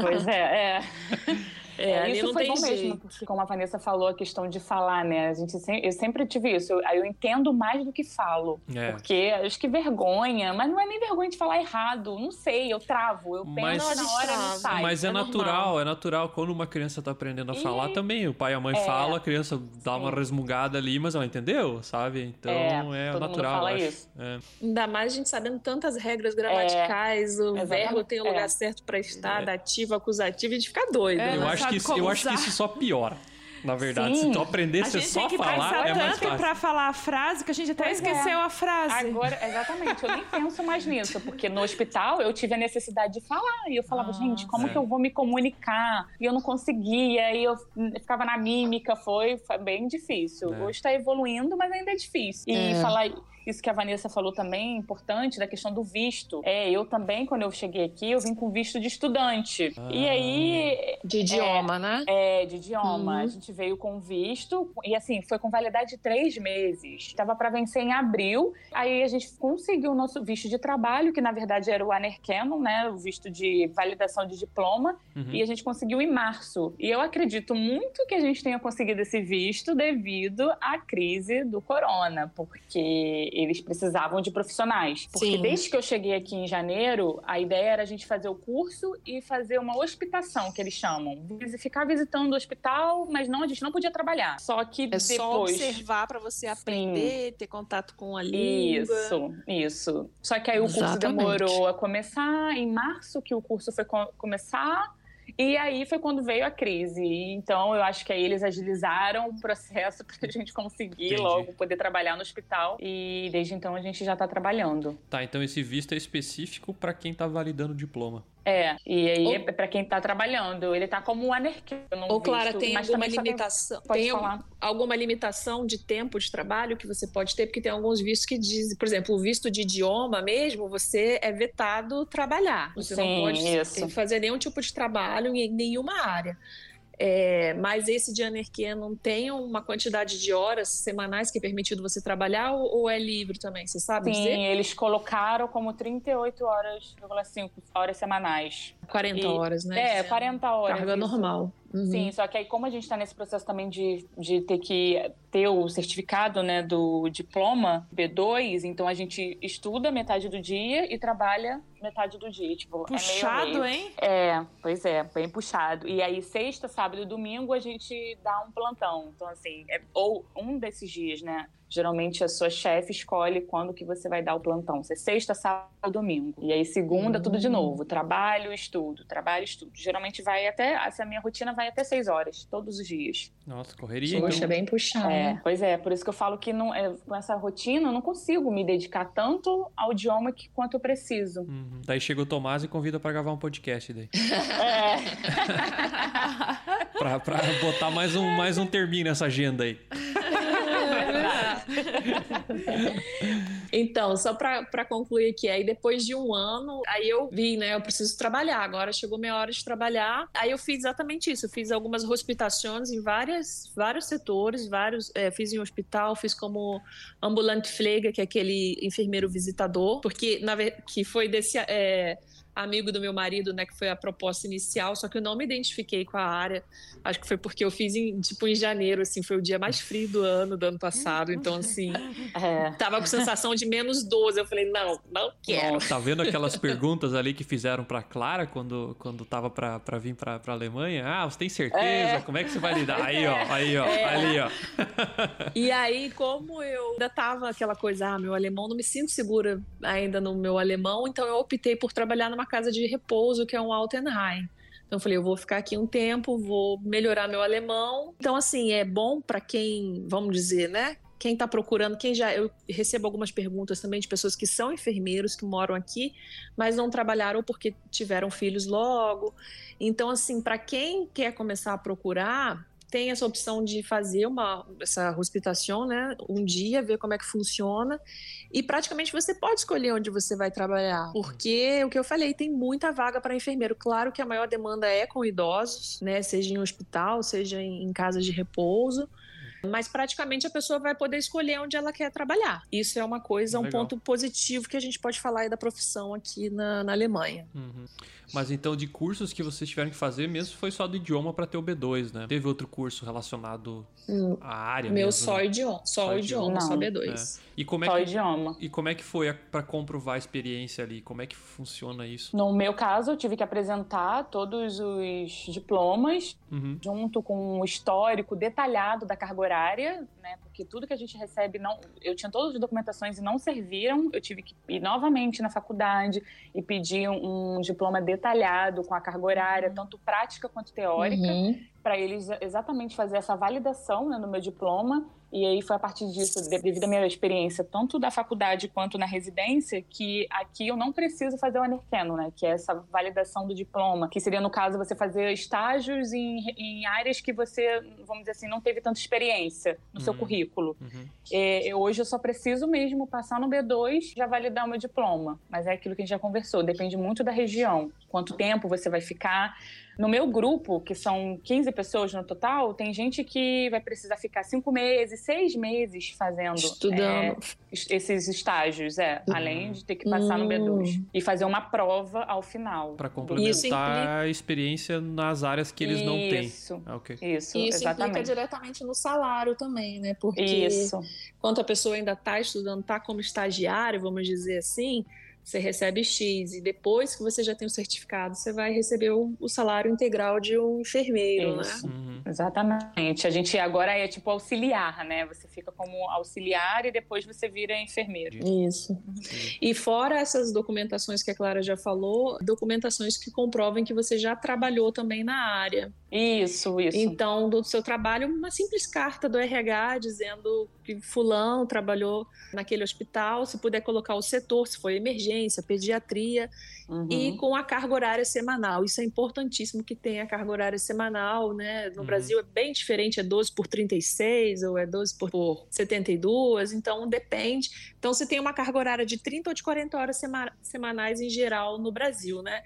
E: Pois é, é. [laughs]
D: É,
E: É, isso
D: não
E: foi bom
D: jeito.
E: mesmo, porque como a Vanessa falou, a questão de falar, né? A gente eu sempre tive isso. Eu, aí eu entendo mais do que falo.
B: É.
E: Porque acho que vergonha, mas não é nem vergonha de falar errado. Não sei, eu travo. Eu
B: Mas-
E: penso na hora não sai.
B: Mas é,
D: é normal.
B: natural, é natural. Quando uma criança tá aprendendo a
E: E-
B: falar também, o pai e a mãe
E: É.
B: falam, a criança dá uma
E: Sim.
B: resmungada ali, mas ela entendeu, sabe? Então
E: É,
B: é,
E: todo mundo
B: natural,
E: fala
B: eu acho.
E: isso.
B: É.
D: Ainda mais a gente sabendo tantas regras gramaticais, o
E: exatamente,
D: verbo tem o lugar
E: é.
D: certo para estar,
B: É.
D: dativo, acusativo, a gente fica doido.
C: É,
B: eu
C: não
B: acho, que isso, eu acho que isso só piora. Na verdade,
E: Sim.
B: se tu aprender
C: A
B: você
C: gente
B: só
C: que
B: falar, é mais
C: tanto
B: fácil.
C: pra falar a frase que a gente até
E: Pois é.
C: esqueceu a frase.
E: Agora, exatamente, eu nem penso mais nisso, porque no hospital eu tive a necessidade de falar. E eu falava,
C: Ah,
E: gente, como
B: é.
E: que eu vou me comunicar? E eu não conseguia, e eu ficava na mímica, foi, foi bem difícil.
B: É.
E: Hoje está evoluindo, mas ainda é difícil. E
D: É.
E: falar isso que a Vanessa falou também, importante, da questão do visto. É, eu também, quando eu cheguei aqui, eu vim com visto de estudante. E
B: Ah.
E: aí,
D: De idioma, né?
E: é, de idioma.
D: Uhum.
E: A gente veio com visto e assim, foi com validade de três meses. Tava para vencer em abril. Aí a gente conseguiu o nosso visto de trabalho, que na verdade era o Anercanon, né? O visto de validação de diploma.
B: Uhum.
E: E a gente conseguiu em março. E eu acredito muito que a gente tenha conseguido esse visto devido à crise do corona, porque eles precisavam de profissionais. Porque
D: Sim.
E: desde que eu cheguei aqui em janeiro, a ideia era a gente fazer o curso e fazer uma hospitação, que eles chamam. Ficar visitando o hospital, mas não, a gente não podia trabalhar. Só que
D: É só
E: depois.
D: observar para você
E: Sim.
D: aprender, ter contato com a língua.
E: Isso, isso. Só que aí o curso demorou a começar, em março que o curso foi co- começar, e aí foi quando veio a crise. Então eu acho que aí eles agilizaram o processo [laughs] para a gente conseguir
B: Entendi.
E: logo poder trabalhar no hospital, e desde então a gente já está trabalhando.
B: Tá, então esse visto é específico pra quem tá validando o diploma.
E: É, e aí
D: Ou-
E: é para quem está trabalhando, ele tá como um anerquino.
D: Ou, Clara, tem
E: mas
D: alguma
E: tem-
D: limitação? Tem
E: falar.
D: alguma limitação de tempo de trabalho que você pode ter? Porque tem alguns vistos que dizem, por exemplo, o visto de idioma mesmo, você é vetado trabalhar. Você não
E: Sim,
D: pode
E: isso.
D: fazer nenhum tipo de trabalho em nenhuma área. É, mas esse de anerquia não tem uma quantidade de horas semanais que é permitido você trabalhar ou, ou é livre também? Você sabe
E: Sim,
D: dizer?
E: eles colocaram como 38 horas, 5 horas semanais.
D: 40
E: E-
D: horas, né?
E: É,
D: Dizendo.
E: 40 horas.
D: Carga
E: isso.
D: normal. Uhum.
E: Sim, só que aí como a gente está nesse processo também de, de ter que ter o certificado né, do diploma B2, então a gente estuda metade do dia e trabalha metade do dia. Tipo, é meio
C: Puxado,
E: meio.
C: hein?
E: É, pois é, bem puxado. E aí, sexta, sábado e domingo, a gente dá um plantão. Então, assim, é- ou um desses dias, né? Geralmente a sua chefe escolhe quando que você vai dar o plantão. Se é sexta, sábado ou domingo. E aí, segunda, tudo de
D: Hum.
E: novo. Trabalho, estudo, trabalho, estudo. Geralmente vai até. Essa minha rotina vai até seis horas, todos os dias.
B: Nossa, correria
D: Poxa,
B: então.
D: bem puxado.
E: É, pois é, por isso que eu falo que não, é, com essa rotina eu não consigo me dedicar tanto ao idioma que, quanto eu preciso.
B: Uhum. Daí chega o Tomás e convida pra gravar um podcast daí.
E: É. [laughs]
B: Pra, pra botar mais um, mais um terminho nessa agenda aí. [laughs]
D: Então, só para concluir aqui, aí depois de um ano, aí eu vi, né, eu preciso trabalhar, agora chegou minha hora de trabalhar. Aí eu fiz exatamente isso, eu fiz algumas hospitações em várias, vários setores, vários, é, fiz em hospital, fiz como ambulante pfleger, que é aquele enfermeiro visitador, porque na que foi desse é, amigo do meu marido, né, que foi a proposta inicial, só que eu não me identifiquei com a área. Acho que foi porque eu fiz em, tipo em janeiro, assim, foi o dia mais frio do ano, do ano passado, então assim,
E: É.
D: Tava com sensação de menos 12. Eu falei, não, não quero.
B: Tá vendo aquelas [laughs] perguntas ali que fizeram pra Clara quando, quando tava pra, pra vir pra, pra Alemanha? Ah, você tem certeza?
E: É.
B: Como é que você vai lidar? Aí, ó, [laughs] aí, ó, ali, ó.
D: E aí, como eu ainda tava aquela coisa, ah, meu alemão, não me sinto segura ainda no meu alemão, então eu optei por trabalhar numa casa de repouso, que é um Altenheim. Então eu falei, eu vou ficar aqui um tempo, vou melhorar meu alemão. Então, assim, é bom para quem, vamos dizer, né? Quem tá procurando, quem já. Eu recebo algumas perguntas também de pessoas que são enfermeiros, que moram aqui, mas não trabalharam porque tiveram filhos logo. Então, assim, para quem quer começar a procurar, tem essa opção de fazer uma essa hospitação, né? Um dia, ver como é que funciona. E praticamente você pode escolher onde você vai trabalhar. Porque o que eu falei, tem muita vaga para enfermeiro. Claro que a maior demanda é com idosos, né? Seja em hospital, seja em, em casa de repouso. Mas praticamente a pessoa vai poder escolher onde ela quer trabalhar. Isso é uma coisa, um
B: Legal.
D: ponto positivo que a gente pode falar da profissão aqui na, na Alemanha.
B: Uhum. Mas então, de cursos que vocês tiveram que fazer mesmo, foi só do idioma pra ter o B2, né? Teve outro curso relacionado
D: Hum,
B: à área
D: meu
B: mesmo,
D: só
B: né?
D: idioma, só,
B: Só
D: o idioma,
E: idioma.
D: só
E: Não.
D: B2.
B: E como é
E: Só
B: que
E: idioma.
B: E como é que foi para comprovar a experiência ali? Como é que funciona isso?
E: No meu caso, eu tive que apresentar todos os diplomas
B: Uhum.
E: junto com um histórico detalhado da carga horária, né? Porque tudo que a gente recebe não, eu tinha todas as documentações e não serviram. Eu tive que ir novamente na faculdade e pedir um, um diploma detalhado com a carga horária, tanto prática quanto teórica,
D: Uhum.
E: Para eles exatamente fazer essa validação né, no meu diploma. E aí foi a partir disso, de- devido à minha experiência, tanto da faculdade quanto na residência, que aqui eu não preciso fazer o anerqueno, né? Que é essa validação do diploma, que seria, no caso, você fazer estágios em, em áreas que você, vamos dizer assim, não teve tanta experiência no seu
B: Uhum.
E: currículo.
B: Uhum.
E: É, hoje eu só preciso mesmo passar no B2 e já validar o meu diploma. Mas é aquilo que a gente já conversou, depende muito da região. Quanto tempo você vai ficar. No meu grupo, que são 15 pessoas no total, tem gente que vai precisar ficar cinco meses, seis meses fazendo
D: Estudando.
E: é, esses estágios, é, além de ter que passar no B2
D: Hum.
E: e fazer uma prova ao final.
D: Isso
B: complementar
D: implica-
B: a experiência nas áreas que eles não têm.
E: Isso,
B: Ah, ok.
E: isso,
D: E isso implica
E: exatamente.
D: diretamente no salário também, né? Porque
E: Isso,
D: enquanto a pessoa ainda está estudando, está como estagiário, vamos dizer assim, você recebe X. E depois que você já tem o certificado, você vai receber o, o salário integral de um enfermeiro,
E: Isso.
D: né?
B: Uhum.
E: exatamente. A gente agora é tipo auxiliar, né? Você fica como auxiliar e depois você vira enfermeiro.
D: Isso. E fora essas documentações que a Clara já falou, documentações que comprovem que você já trabalhou também na área.
E: Isso, isso.
D: Então, do seu trabalho, uma simples carta do RH dizendo que fulano trabalhou naquele hospital, se puder colocar o setor, se foi emergência, pediatria,
E: Uhum.
D: e com a carga horária semanal. Isso é importantíssimo que tenha a carga horária semanal, né? No
B: Uhum.
D: Brasil é bem diferente, é 12 por 36 ou é 12 por, por 72, então depende. Então você tem uma carga horária de 30 ou de 40 horas sema- semanais em geral no Brasil, né?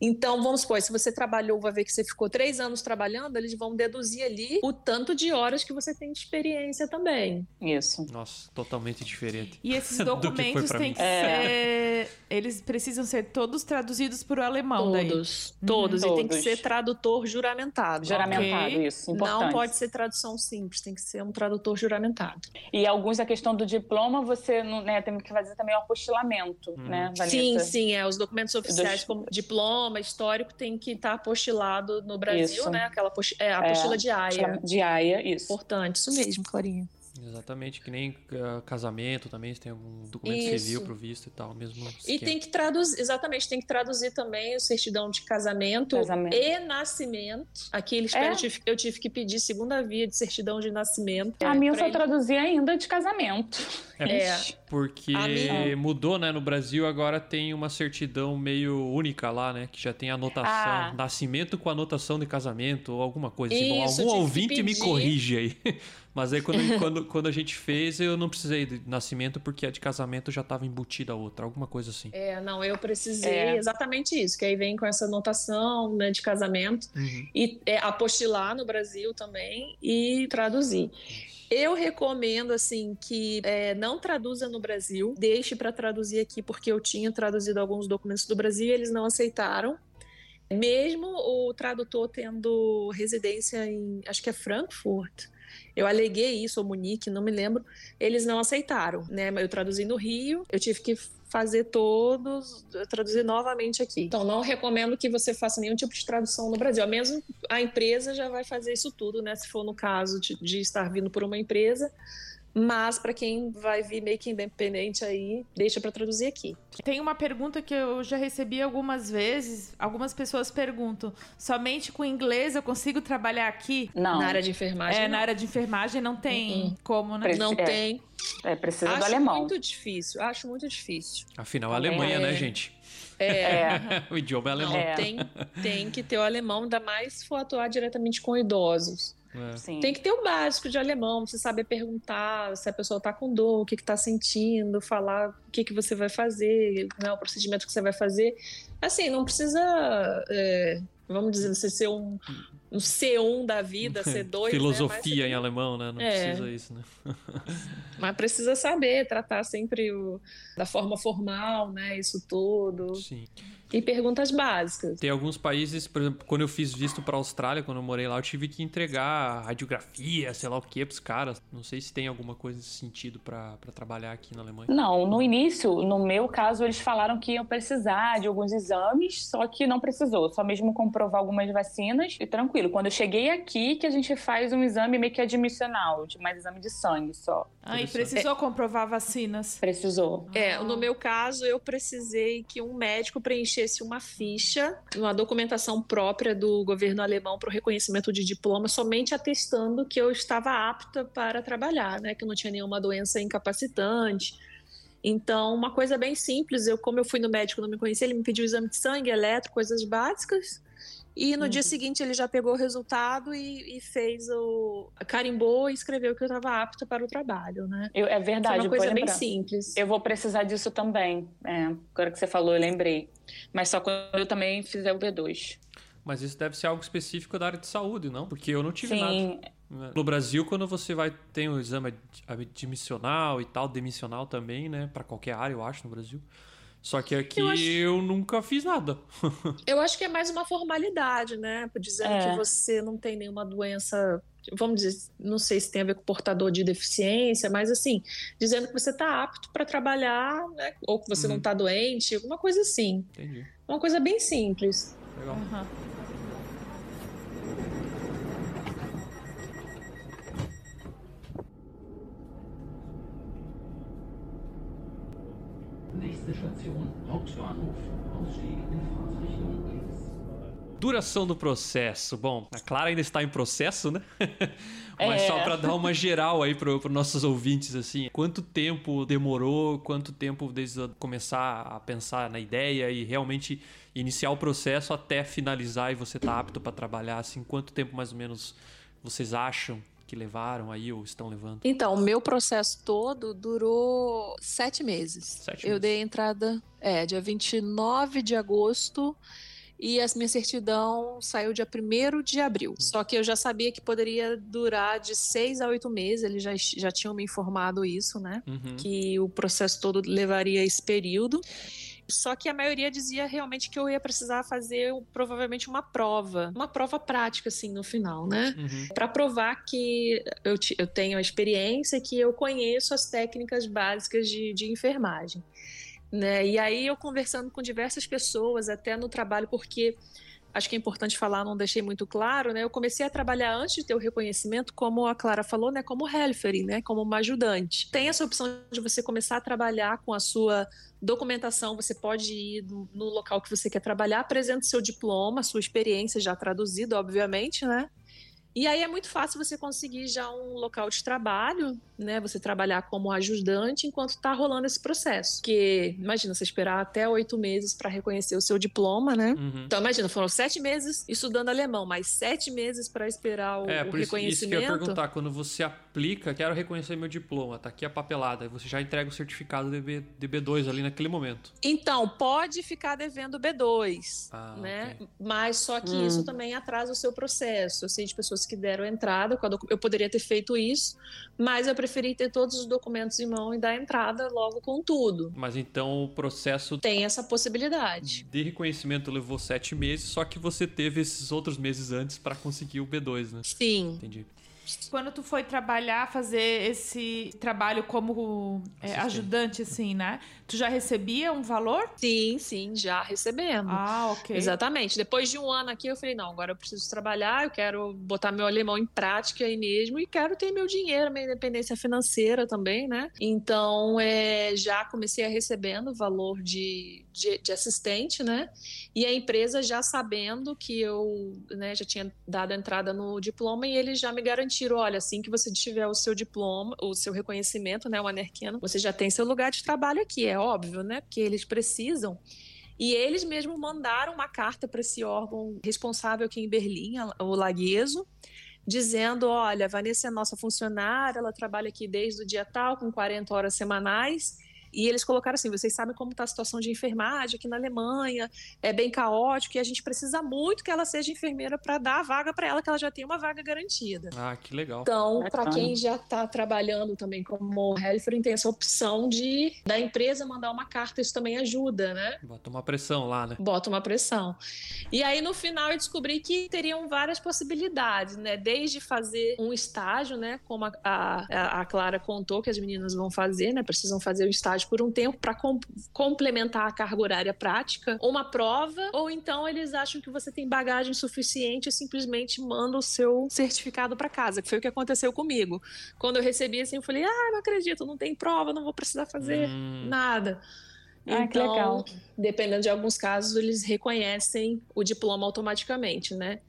D: Então, vamos supor, se você trabalhou, vai ver que você ficou três anos trabalhando, eles vão deduzir ali o tanto de horas que você tem de experiência também.
E: Isso.
B: Nossa, totalmente diferente.
C: E esses [laughs]
B: Do que foi
C: documentos têm que
E: É.
C: ser. Eles precisam ser todos traduzidos para o alemão daí.
D: Todos, todos. E tem que
E: Todos.
D: ser tradutor juramentado.
E: Juramentado,
C: Ok.
E: isso. Importante.
D: Não pode ser tradução simples, tem que ser um tradutor juramentado.
E: E alguns, a questão do diploma, você não, né, tem que fazer também o apostilamento,
B: Uhum.
E: né, Vanessa?
D: Sim, sim, é. Os documentos oficiais,
E: Dos-
D: como diploma, histórico, tem que estar apostilado no Brasil,
E: Isso.
D: né? Aquela é, a apostila diária.
E: Apostilamento De AIA, isso.
D: Importante, isso mesmo, Clarinha.
B: Exatamente, que nem ah, casamento também, se tem algum documento
D: Isso.
B: civil pro visto e tal, mesmo
D: E
B: esquema.
D: tem que traduzir, exatamente, tem que traduzir também o certidão de casamento,
E: Casamento.
D: e nascimento. Aqui eles
E: É?
D: eu, tive, eu tive que pedir segunda via de certidão de nascimento.
E: A
D: É,
E: minha só
D: ele-
E: traduzir ainda de casamento.
B: É,
D: É.
B: Porque
D: minha-
B: mudou, né? No Brasil agora tem uma certidão meio única lá, né? Que já tem anotação,
E: Ah.
B: nascimento com anotação de casamento ou alguma coisa assim. Bom,
D: Isso,
B: algum ouvinte me corrige aí. [laughs] Mas aí quando, [laughs] quando, quando a gente fez, eu não precisei de nascimento porque a de casamento já estava embutida a outra, alguma coisa assim.
D: É, não, eu precisei
E: É.
D: exatamente isso, que aí vem com essa anotação né, de casamento.
B: Uhum.
D: e é, apostilar no Brasil também e traduzir. Eu recomendo assim que é, não traduza no Brasil, deixe para traduzir aqui, porque eu tinha traduzido alguns documentos do Brasil e eles não aceitaram. Mesmo o tradutor tendo residência em, acho que é Frankfurt, eu aleguei isso, ou Munique, não me lembro, eles não aceitaram, né? Eu traduzi no Rio, eu tive que fazer todos, traduzir novamente aqui. Então, não recomendo que você faça nenhum tipo de tradução no Brasil. Mesmo a empresa já vai fazer isso tudo, né? Se for no caso de, de estar vindo por uma empresa. Mas para quem vai vir meio que independente aí, deixa para traduzir aqui.
C: Tem uma pergunta que eu já recebi algumas vezes. Algumas pessoas perguntam: somente com inglês eu consigo trabalhar aqui?
E: Não,
D: Na área de enfermagem,
C: É,
D: não.
C: na área de enfermagem não tem
D: Uhum.
C: como, né?
E: Preci-
D: não
E: é.
D: tem.
E: é, precisa do
D: Acho
E: alemão.
D: muito difícil. Acho muito difícil.
B: Afinal, a
E: Também
B: Alemanha, né,
D: é.
B: gente?
D: É, [laughs]
E: É,
B: o idioma é alemão.
E: É.
D: tem, tem que ter o alemão, ainda mais se for atuar diretamente com idosos.
B: É.
E: sim.
D: Tem que ter o básico de alemão, você saber perguntar se a pessoa está com dor, o que está sentindo, falar o que, que você vai fazer, né, o procedimento que você vai fazer. Assim, não precisa, é, vamos dizer, você ser um, um C1 da vida, [laughs] C2.
B: Filosofia
D: né,
B: em alemão, né? Não
D: É.
B: precisa isso, né? [laughs]
D: mas, precisa saber tratar sempre o- da forma formal, né? Isso tudo.
B: Sim.
D: E perguntas básicas.
B: Tem alguns países, por exemplo, quando eu fiz visto pra Austrália, quando eu morei lá, eu tive que entregar radiografia, sei lá o que, pros caras. Não sei se tem alguma coisa nesse sentido pra trabalhar aqui na Alemanha.
E: Não, no início, no meu caso, eles falaram que iam precisar de alguns exames, só que não precisou, só mesmo comprovar algumas vacinas e tranquilo. Quando eu cheguei aqui, que a gente faz um exame meio que admissional, de mais exame de sangue só.
C: Aí
B: Interessante.
C: precisou comprovar vacinas.
E: Precisou.
D: É, no meu caso, eu precisei que um médico preenchesse uma ficha, uma documentação própria do governo alemão para o reconhecimento de diploma, somente atestando que eu estava apta para trabalhar, né? Que eu não tinha nenhuma doença incapacitante. Então, uma coisa bem simples, eu, como eu fui no médico, não me conhecia, ele me pediu exame de sangue, eletro, coisas básicas. E no dia seguinte ele já pegou o resultado e, e fez o. carimbou e escreveu que eu estava apta para o trabalho, né?
E: Eu- é
D: Foi
E: verdade,
D: uma
E: vou
D: coisa bem simples.
E: Eu vou precisar disso também. É, agora que você falou, eu lembrei. Mas só quando eu também fizer o B2.
B: Mas isso deve ser algo específico da área de saúde, não? Porque eu não tive
E: Sim.
B: nada. No Brasil, quando você vai tem o exame admissional e tal, demissional também, né, Pra qualquer área, eu acho, no Brasil. Só que aqui eu,
D: acho-
B: nunca fiz nada. [laughs]
D: Eu acho que é mais uma formalidade, né? Dizendo
E: É.
D: que você não tem nenhuma doença, vamos dizer, não sei se tem a ver com portador de deficiência, mas assim, dizendo que você está apto para trabalhar, né? Ou que você não
B: Uhum.
D: está doente, alguma coisa assim.
B: Entendi.
D: Uma coisa bem simples.
B: Legal.
C: Aham.
F: Nächste Station, Hauptbahnhof. Ausstieg in Fahrtrichtung links.
B: Duração do processo. Bom, a Clara ainda está em processo, né? [laughs] Mas
E: É.
B: só para dar uma geral aí para os nossos ouvintes, assim, quanto tempo demorou, quanto tempo desde começar a pensar na ideia e realmente iniciar o processo até finalizar e você tá apto para trabalhar, assim, quanto tempo mais ou menos vocês acham que levaram aí ou estão levando?
D: Então, o meu processo todo durou sete meses.
B: Sete
D: eu
B: meses.
D: dei entrada, é, dia 29 de agosto e a minha certidão saiu dia 1 de abril. Só que eu já sabia que poderia durar de seis a oito meses, eles já, já tinham me informado isso, né?
B: Uhum.
D: Que o processo todo levaria esse período. Só que a maioria dizia realmente que eu ia precisar fazer provavelmente uma prova, uma prova prática, assim, no final, né?
B: Uhum.
D: para provar que eu, eu tenho a experiência, que eu conheço as técnicas básicas de, de enfermagem. Né? E aí eu conversando com diversas pessoas, até no trabalho, porque acho que é importante falar, não deixei muito claro, né? Eu comecei a trabalhar antes de ter o reconhecimento, como a Clara falou, né? Como helfering, né? Como uma ajudante. Tem essa opção de você começar a trabalhar com a sua documentação, você pode ir no, local que você quer trabalhar, apresenta seu diploma, sua experiência já traduzida, obviamente, né? E aí é muito fácil você conseguir já um local de trabalho, né? Você trabalhar como ajudante enquanto está rolando esse processo. Porque, imagina, você esperar até oito meses para reconhecer o seu diploma, né?
B: Uhum.
D: Então, imagina, foram sete meses estudando alemão, mais sete meses para esperar o,
B: É,
D: o
B: por isso, isso que eu ia
D: reconhecimento.
B: perguntar. Quando você aplica, quero reconhecer meu diploma, tá aqui a papelada, aí você já entrega o certificado de, B, de B2 ali naquele momento.
D: Então, pode ficar devendo B2,
B: Ah,
D: né?
B: ok.
D: Mas só que
E: Hum.
D: isso também atrasa o seu processo. Eu sei de pessoas que deram entrada, quando eu poderia ter feito isso, mas eu preferi ter todos os documentos em mão e dar entrada logo com tudo.
B: Mas então o processo
D: Tem essa possibilidade.
B: de reconhecimento levou sete meses, só que você teve esses outros meses antes pra conseguir o B2, né?
D: Sim.
B: Entendi.
C: Quando tu foi trabalhar, fazer esse trabalho como é, ajudante, assim, né? Tu já recebia um valor?
D: Sim, sim, já recebemos.
C: Ah, ok.
D: Exatamente. Depois de um ano aqui, eu falei: não, agora eu preciso trabalhar, eu quero botar meu alemão em prática aí mesmo e quero ter meu dinheiro, minha independência financeira também, né? Então, é, já comecei a recebendo o valor de, de, de assistente, né? E a empresa já sabendo que eu né, já tinha dado a entrada no diploma e eles já me garantiram: olha, assim que você tiver o seu diploma, o seu reconhecimento, né, o Anerqueno, você já tem seu lugar de trabalho aqui, é óbvio, né? Porque eles precisam. E eles mesmo mandaram uma carta para esse órgão responsável aqui em Berlim, o Lagueso, dizendo: olha, Vanessa é nossa funcionária, ela trabalha aqui desde o dia tal, com 40 horas semanais. E eles colocaram assim: vocês sabem como está a situação de enfermagem aqui na Alemanha, é bem caótico, e a gente precisa muito que ela seja enfermeira para dar a vaga para ela, que ela já tem uma vaga garantida.
B: Ah, que legal.
D: Então, para
E: Bacana.
D: quem já está trabalhando também como helfer, tem essa opção de da empresa mandar uma carta, isso também ajuda, né?
B: Bota uma pressão lá, né?
D: bota uma pressão. E aí no final eu descobri que teriam várias possibilidades, né? Desde fazer um estágio, né? Como a, a, a Clara contou que as meninas vão fazer, né? Precisam fazer o estágio por um tempo para complementar a carga horária prática, ou uma prova, ou então eles acham que você tem bagagem suficiente e simplesmente manda o seu certificado para casa, que foi o que aconteceu comigo. Quando eu recebi assim, eu falei: "Ah, não acredito, não tem prova, não vou precisar fazer
B: Hum,
D: nada".
E: Ah, que legal.
D: dependendo de alguns casos, eles reconhecem o diploma automaticamente, né?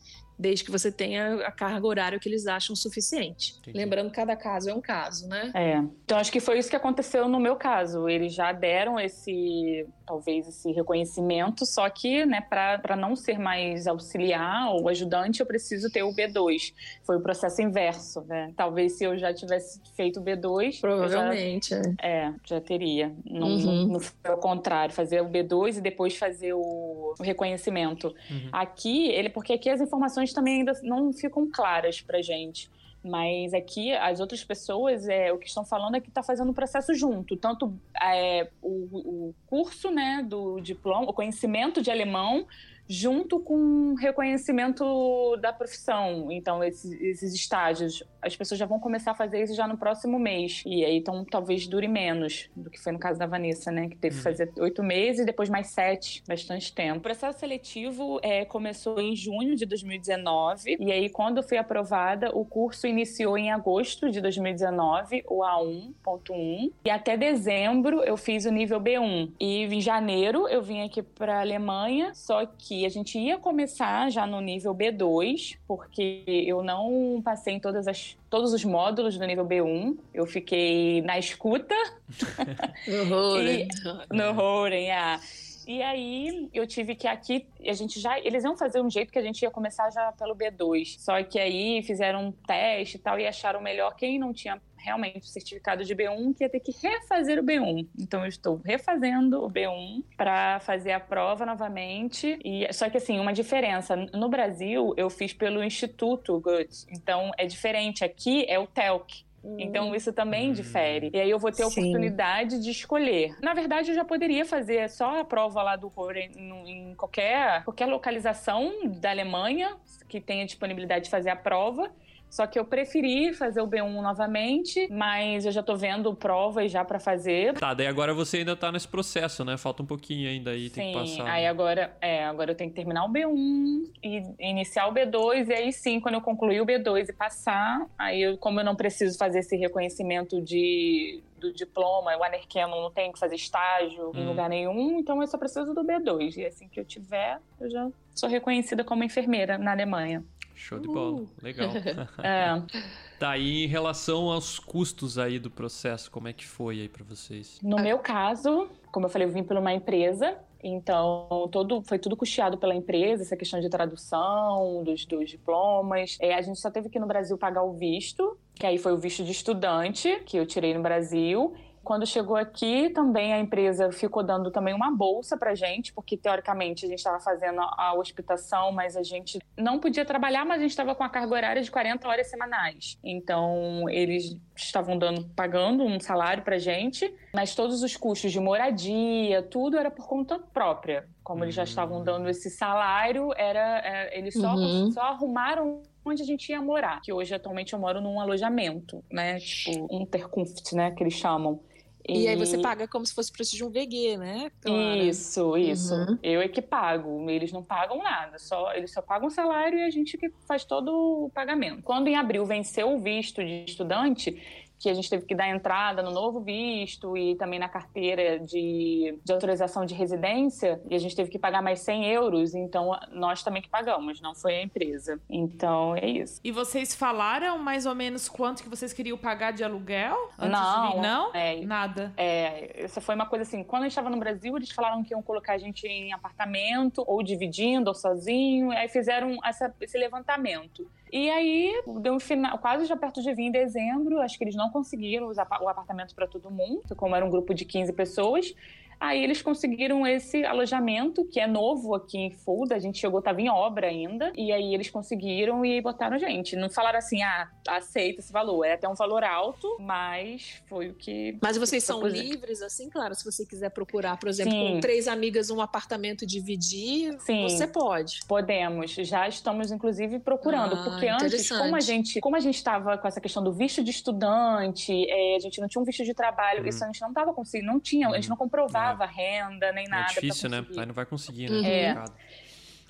D: Desde que você tenha a carga horária que eles acham suficiente.
B: Entendi.
D: Lembrando que cada caso é um caso, né?
E: É. Então acho que foi isso que aconteceu no meu caso. Eles já deram esse talvez esse reconhecimento, só que, né, para não ser mais auxiliar ou ajudante, eu preciso ter o B2. Foi o processo inverso, né? Talvez se eu já tivesse feito o B2,
D: provavelmente,
E: já, é, já teria. Não, uhum. não, não foi o contrário, fazer o B2 e depois fazer o, o reconhecimento. Uhum. Aqui, ele porque aqui as informações também ainda não ficam claras pra gente. Mas aqui as outras pessoas, é, o que estão falando é que está fazendo o processo junto, tanto é, o, o curso né, do diploma, o conhecimento de alemão, junto com reconhecimento da profissão. Então, esses, esses, estágios, as pessoas já vão começar a fazer isso já no próximo mês. E aí, então, talvez dure menos do que foi no caso da Vanessa, né? Que teve que uhum. fazer oito meses e depois mais sete, bastante tempo. O processo seletivo é, começou em junho de 2019. E aí, quando eu fui aprovada, o curso iniciou em agosto de 2019, o A1.1. E até dezembro eu fiz o nível B1. E em janeiro eu vim aqui para Alemanha, só que a gente ia começar já no nível B2, porque eu não passei em todas as, todos os módulos do nível B1. Eu fiquei na escuta.
D: no Roren. [laughs]
E: no Roren, ah. E aí eu tive que aqui a gente já eles iam fazer um jeito que a gente ia começar já pelo B2. Só que aí fizeram um teste e tal e acharam melhor quem não tinha realmente o certificado de B1 que ia ter que refazer o B1. Então eu estou refazendo o B1 para fazer a prova novamente. E só que assim, uma diferença, no Brasil eu fiz pelo Instituto Goethe. Então é diferente, aqui é o TELC. Então hum. isso também difere. E aí eu vou ter a oportunidade de escolher. Na verdade, eu já poderia fazer só a prova lá do Roren em qualquer, qualquer localização da Alemanha que tenha disponibilidade de fazer a prova. Só que eu preferi fazer o B1 novamente, mas eu já tô vendo provas já para fazer.
B: Tá, daí agora você ainda tá nesse processo, né? Falta um pouquinho ainda aí,
E: Sim,
B: tem que passar.
E: aí agora, é, agora eu tenho que terminar o B1 e iniciar o B2 e aí sim, quando eu concluir o B2 e passar, aí eu, como eu não preciso fazer esse reconhecimento de do diploma, o Anerkeno não tem que fazer estágio hum. em lugar nenhum, então eu só preciso do B2. E assim que eu tiver, eu já sou reconhecida como enfermeira na Alemanha.
B: Show de bola, legal. [laughs] [laughs] é. Tá, e em relação aos custos aí do processo, como é que foi aí para vocês?
E: No meu caso, como eu falei, eu vim por uma empresa, então, todo, foi tudo custeado pela empresa, essa questão de tradução, dos, dos diplomas. É, a gente só teve que no Brasil pagar o visto, que aí foi o visto de estudante, que eu tirei no Brasil. Quando chegou aqui, também a empresa ficou dando também uma bolsa pra gente, porque teoricamente a gente estava fazendo a hospitação, mas a gente não podia trabalhar, mas a gente estava com a carga horária de 40 horas semanais. Então, eles estavam dando, pagando um salário pra gente, mas todos os custos de moradia, tudo era por conta própria. Como eles já estavam hum. dando esse salário, era, é, eles só, uhum. só arrumaram onde a gente ia morar. Que hoje, atualmente, eu moro num alojamento, né? Tipo, um Unterkunft, né? Que eles chamam.
D: E... e, aí você paga como se fosse preço de um VG, né?
E: Clara? Isso, isso. Uhum. Eu é que pago. Eles não pagam nada. Só, eles só pagam o salário e a gente que faz todo o pagamento. Quando em abril venceu o visto de estudante, que a gente teve que dar entrada no novo visto e também na carteira de, de autorização de residência, e a gente teve que pagar mais 100 euros, então nós também que pagamos, não foi a empresa. Então é isso.
C: E vocês falaram mais ou menos quanto que vocês queriam pagar de aluguel?
E: não,
C: não?
E: É,
C: Nada.
E: É, essa foi uma coisa assim, quando a gente estava no Brasil, eles falaram que iam colocar a gente em apartamento, ou dividindo, ou sozinho, e aí fizeram essa, esse levantamento. E aí, deu um final, quase já perto de vir em dezembro, acho que eles não conseguiram usar o apartamento para todo mundo, como era um grupo de 15 pessoas. Aí eles conseguiram esse alojamento, que é novo aqui em Fulda. A gente chegou, estava em obra ainda. E aí eles conseguiram e botaram a gente. Não falaram assim, ah, aceita esse valor. É até um valor alto, mas foi o que.
D: Mas vocês são livres, assim, claro, se você quiser procurar, por exemplo, Sim. com três amigas um apartamento dividir, Sim. você pode.
E: Podemos. Já estamos, inclusive, procurando. Ah, porque antes, como a gente como a gente estava com essa questão do visto de estudante, é, a gente não tinha um visto de trabalho, uhum. isso a gente não estava conseguindo, não tinha, a gente não comprovava. É pagava renda nem é nada.
B: É difícil, né? Aí não vai conseguir, né? Uhum. É.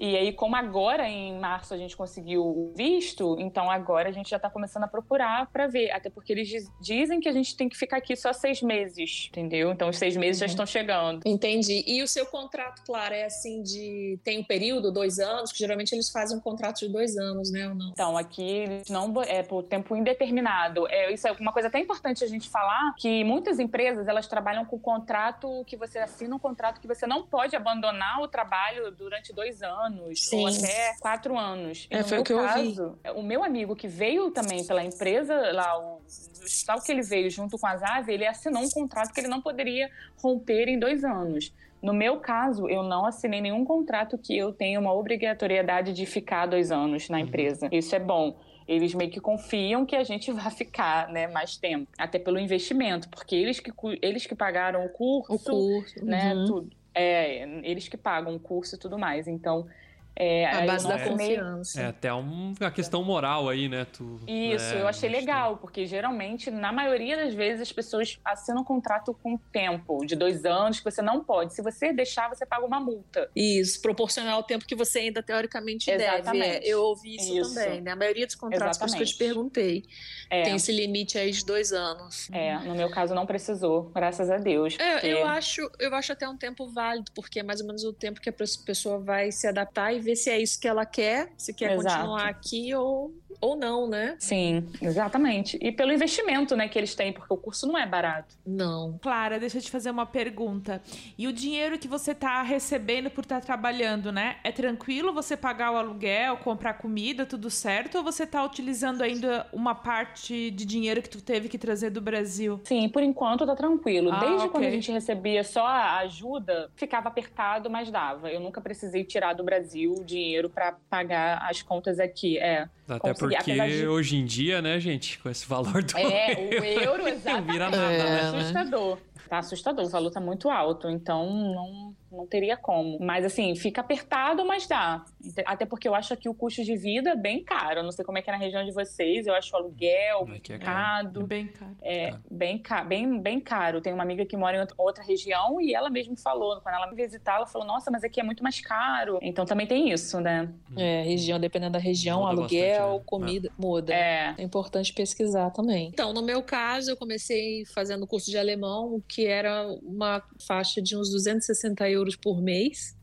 E: E aí, como agora em março a gente conseguiu o visto, então agora a gente já está começando a procurar para ver. Até porque eles diz- dizem que a gente tem que ficar aqui só seis meses, entendeu? Então os seis meses já
D: Uhum.
E: estão chegando.
D: Entendi. E o seu contrato, claro, é assim de. Tem um período, dois anos, que geralmente eles fazem um contrato de dois anos, né? Ou não?
E: Então, aqui não é por tempo indeterminado. É, isso é uma coisa até importante a gente falar, que muitas empresas elas trabalham com contrato que você assina um contrato que você não pode abandonar o trabalho durante dois anos
D: Sim.
E: ou até quatro anos. E
D: É,
E: no
D: foi
E: meu
D: o que eu ouvi.
E: caso, o meu amigo que veio também pela empresa lá, o hospital que ele veio junto com a Zave, ele assinou um contrato que ele não poderia romper em dois anos. No meu caso, eu não assinei nenhum contrato que eu tenha uma obrigatoriedade de ficar dois anos na empresa. Isso é bom. Eles meio que confiam que a gente [laughs] vai ficar né, mais tempo, até pelo investimento, porque eles que, eles que pagaram o curso,
D: O curso.
E: né,
D: uhum.
E: tudo. É, eles que pagam o curso e tudo mais. Então, é,
D: A base da confiança.
B: É até um- uma questão moral aí, né? Tu,
E: isso,
B: é,
E: eu achei legal, porque geralmente, na maioria das vezes, as pessoas assinam um contrato com tempo, de dois anos, que você não pode. Se você deixar, você paga uma multa.
D: Isso, proporcional ao tempo que você ainda teoricamente deve.
E: Exatamente.
D: É, eu ouvi isso,
E: Isso.
D: também, né? A maioria dos contratos, por isso que eu te perguntei,
E: É,
D: tem esse limite aí de dois anos.
E: é, no meu caso não precisou, graças a Deus.
D: É,
E: porque-
D: eu acho, eu acho até um tempo válido, porque é mais ou menos o tempo que a pessoa vai se adaptar e ver se é isso que ela quer, se quer
E: Exato.
D: continuar aqui ou, ou não, né?
E: Sim, exatamente. E pelo investimento né, que eles têm, porque o curso não é barato.
D: Não.
C: Clara, deixa eu te fazer uma pergunta. E o dinheiro que você tá recebendo por estar trabalhando, né? É tranquilo você pagar o aluguel, comprar comida, tudo certo? Ou você tá utilizando ainda uma parte de dinheiro que tu teve que trazer do Brasil?
E: Sim, por enquanto tá tranquilo.
C: Ah,
E: Desde
C: ok.
E: quando a gente recebia só a ajuda, ficava apertado, mas dava. Eu nunca precisei tirar do Brasil o dinheiro pra pagar as contas aqui. É.
B: Até
E: Consegui,
B: porque
E: apesar de-
B: hoje em dia, né, gente, com esse valor do
E: É, o [laughs] euro,
B: não
E: exatamente.
B: vira nada,
D: É,
B: né?
E: Assustador. Tá assustador. O valor tá muito alto, então não, não teria como. Mas assim, fica apertado, mas dá. Até porque eu acho aqui o custo de vida bem caro. Eu não sei como é que é na região de vocês. Eu acho o aluguel
B: é
E: complicado.
C: Bem caro.
E: É
B: Tá.
E: bem, ca- bem, bem caro. Tem uma amiga que mora em outra- região e ela mesmo falou, quando ela me visitar, ela falou: Nossa, mas aqui é muito mais caro. Então também tem isso, né?
D: É, região, dependendo da região,
B: Muda
D: aluguel,
B: bastante, né?
D: comida, muda.
E: É.
D: É importante pesquisar também. Então, no meu caso, eu comecei fazendo curso de alemão, que era uma faixa de uns 260 euros por mês.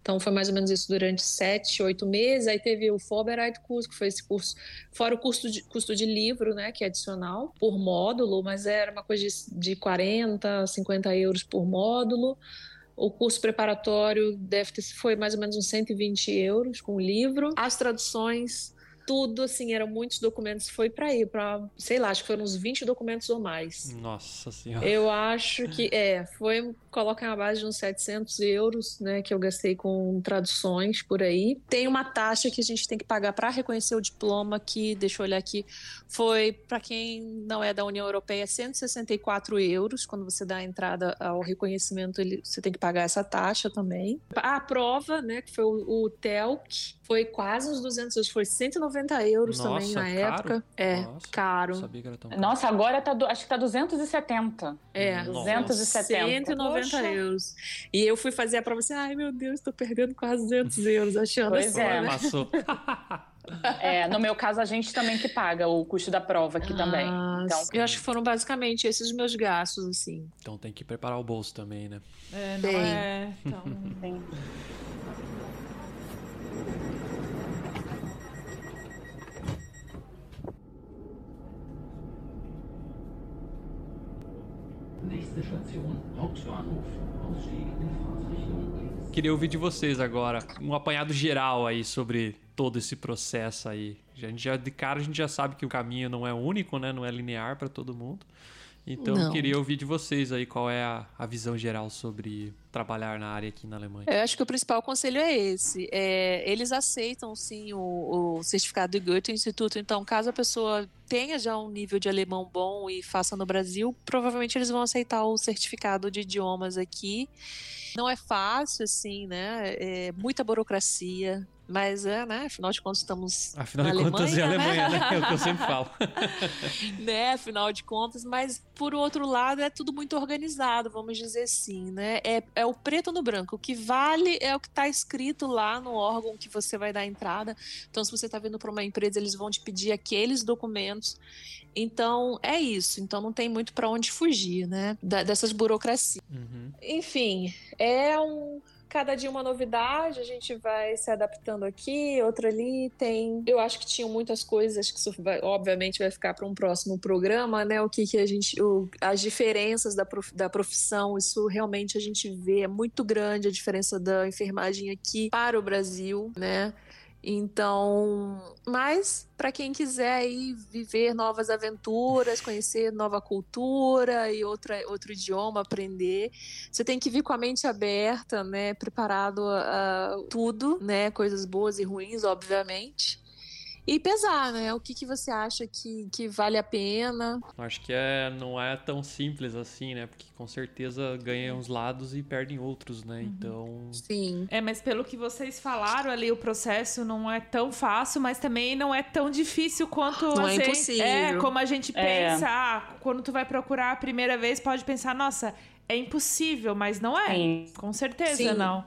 D: Então, foi mais ou menos isso durante sete, oito meses. Aí teve o Vorbereitkurs, curso, que foi esse curso, fora o custo de, custo de livro, né, que é adicional, por módulo, mas era uma coisa de, de 40, 50 euros por módulo. O curso preparatório deve ter, foi mais ou menos uns 120 euros com o livro. As traduções, tudo, assim, eram muitos documentos. Foi para ir, para, sei lá, acho que foram uns 20 documentos ou mais.
B: Nossa senhora.
D: Eu acho que, é, foi, coloca uma base de uns 700 euros, né, que eu gastei com traduções por aí. Tem uma taxa que a gente tem que pagar para reconhecer o diploma, que, deixa eu olhar aqui, foi, para quem não é da União Europeia, 164 euros. Quando você dá a entrada ao reconhecimento, ele, você tem que pagar essa taxa também. A prova, né, que foi o, o TELC, foi quase uns 200 euros, foi 190 euros também
B: Nossa,
D: na
B: caro?
D: época. É,
B: Nossa,
D: caro.
B: Não sabia que era tão caro.
E: Nossa, agora tá, do- acho que tá 270.
D: É,
B: Nossa.
E: 270.
D: 190
E: Poxa.
D: euros. E eu fui fazer a prova assim, ai meu Deus, tô perdendo quase 200 euros, achando
E: Pois
D: assim,
E: é.
D: né? [laughs]
E: É, no meu caso, a gente também que paga o custo da prova aqui também.
D: Ah,
E: Então,
D: eu acho que foram basicamente esses meus gastos, assim.
B: Então tem que preparar o bolso também, né?
C: É, não
D: Tem.
C: é tão...
E: tem-
B: Queria ouvir de vocês agora um apanhado geral aí sobre todo esse processo aí. A gente já de cara a gente já sabe que o caminho não é único, né? Não é linear para todo mundo. Então eu
D: Não.
B: queria ouvir de vocês aí qual é a, a visão geral sobre trabalhar na área aqui na Alemanha.
D: Eu acho que o principal conselho é esse. É, eles aceitam, sim, o, o certificado do Goethe-Instituto. Então, caso a pessoa tenha já um nível de alemão bom e faça no Brasil, provavelmente eles vão aceitar o certificado de idiomas aqui. Não é fácil, assim, né? É muita burocracia. Mas é, né? Afinal de contas, estamos
B: Afinal
D: na
B: de contas, é
D: Alemanha,
B: Alemanha, né? É o que eu sempre falo. [laughs]
D: né? Afinal de contas, mas por outro lado é tudo muito organizado, vamos dizer assim, né? É, é o preto no branco. O que vale é o que está escrito lá no órgão que você vai dar entrada. Então, se você está vindo para uma empresa, eles vão te pedir aqueles documentos. Então, é isso. Então, não tem muito para onde fugir, né? Da- dessas burocracias.
B: Uhum.
D: Enfim, é um. Cada dia uma novidade, a gente vai se adaptando aqui, outra ali. Tem. Eu acho que tinham muitas coisas, que isso vai- obviamente vai ficar para um próximo programa, né? O que, que a gente. o- as diferenças da, prof- da profissão, isso realmente a gente vê, é muito grande a diferença da enfermagem aqui para o Brasil, né? Então, mas para quem quiser aí viver novas aventuras, conhecer nova cultura e outra, outro idioma, aprender, você tem que vir com a mente aberta, né, preparado a, a tudo, né, coisas boas e ruins, obviamente. E pesar, né? O que, que você acha que, que vale a pena?
B: Acho que é, não é tão simples assim, né? Porque com certeza ganham uns lados e perdem outros, né? Então.
D: Sim.
C: É, mas pelo que vocês falaram ali, o processo não é tão fácil, mas também não é tão difícil quanto
D: Não
C: a
D: é
C: gente-
D: impossível.
C: É, como a gente
E: É.
C: pensa, ah, quando tu vai procurar a primeira vez, pode pensar, nossa, é impossível, mas não é.
E: Sim.
C: Com certeza
D: Sim.
C: não.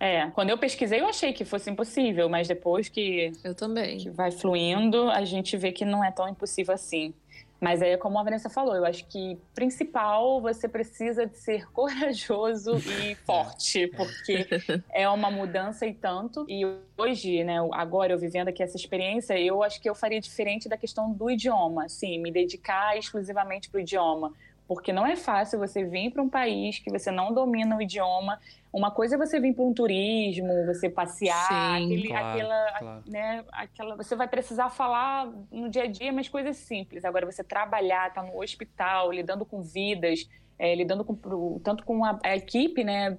E: É, quando eu pesquisei eu achei que fosse impossível, mas depois que,
D: Eu também.
E: que vai fluindo, a gente vê que não é tão impossível assim. Mas é como a Vanessa falou, eu acho que principal você precisa de ser [laughs] corajoso e forte, porque [laughs] é uma mudança e tanto. E hoje, né, agora eu vivendo aqui essa experiência, eu acho que eu faria diferente da questão do idioma, assim, me dedicar exclusivamente para o idioma. Porque não é fácil você vir para um país que você não domina o idioma. Uma coisa é você vir para um turismo, você passear,
D: Sim,
E: aquele,
B: claro,
E: aquela,
B: claro.
E: né, aquela, você vai precisar falar no dia a dia, mas coisas simples. Agora você trabalhar, estar no hospital, lidando com vidas, é, lidando com, tanto com a, a equipe, né,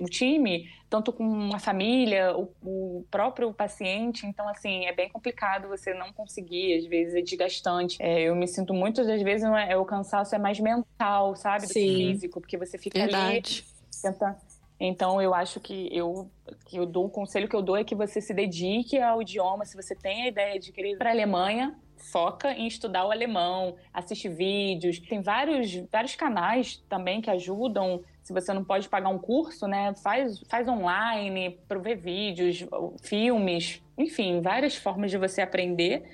E: o time, tanto com a família, o, o próprio paciente. Então, assim, é bem complicado você não conseguir, às vezes é desgastante. É, eu me sinto muitas das vezes é, é o cansaço é mais mental, sabe, do que
D: Sim.
E: físico, porque você fica ali
D: Verdade.
E: tenta- Então, eu acho que eu, que eu dou um conselho que eu dou é que você se dedique ao idioma. Se você tem a ideia de querer ir para a Alemanha, foca em estudar o alemão, assiste vídeos. Tem vários, vários canais também que ajudam. Se você não pode pagar um curso, né, faz, faz online para ver vídeos, filmes, enfim, várias formas de você aprender.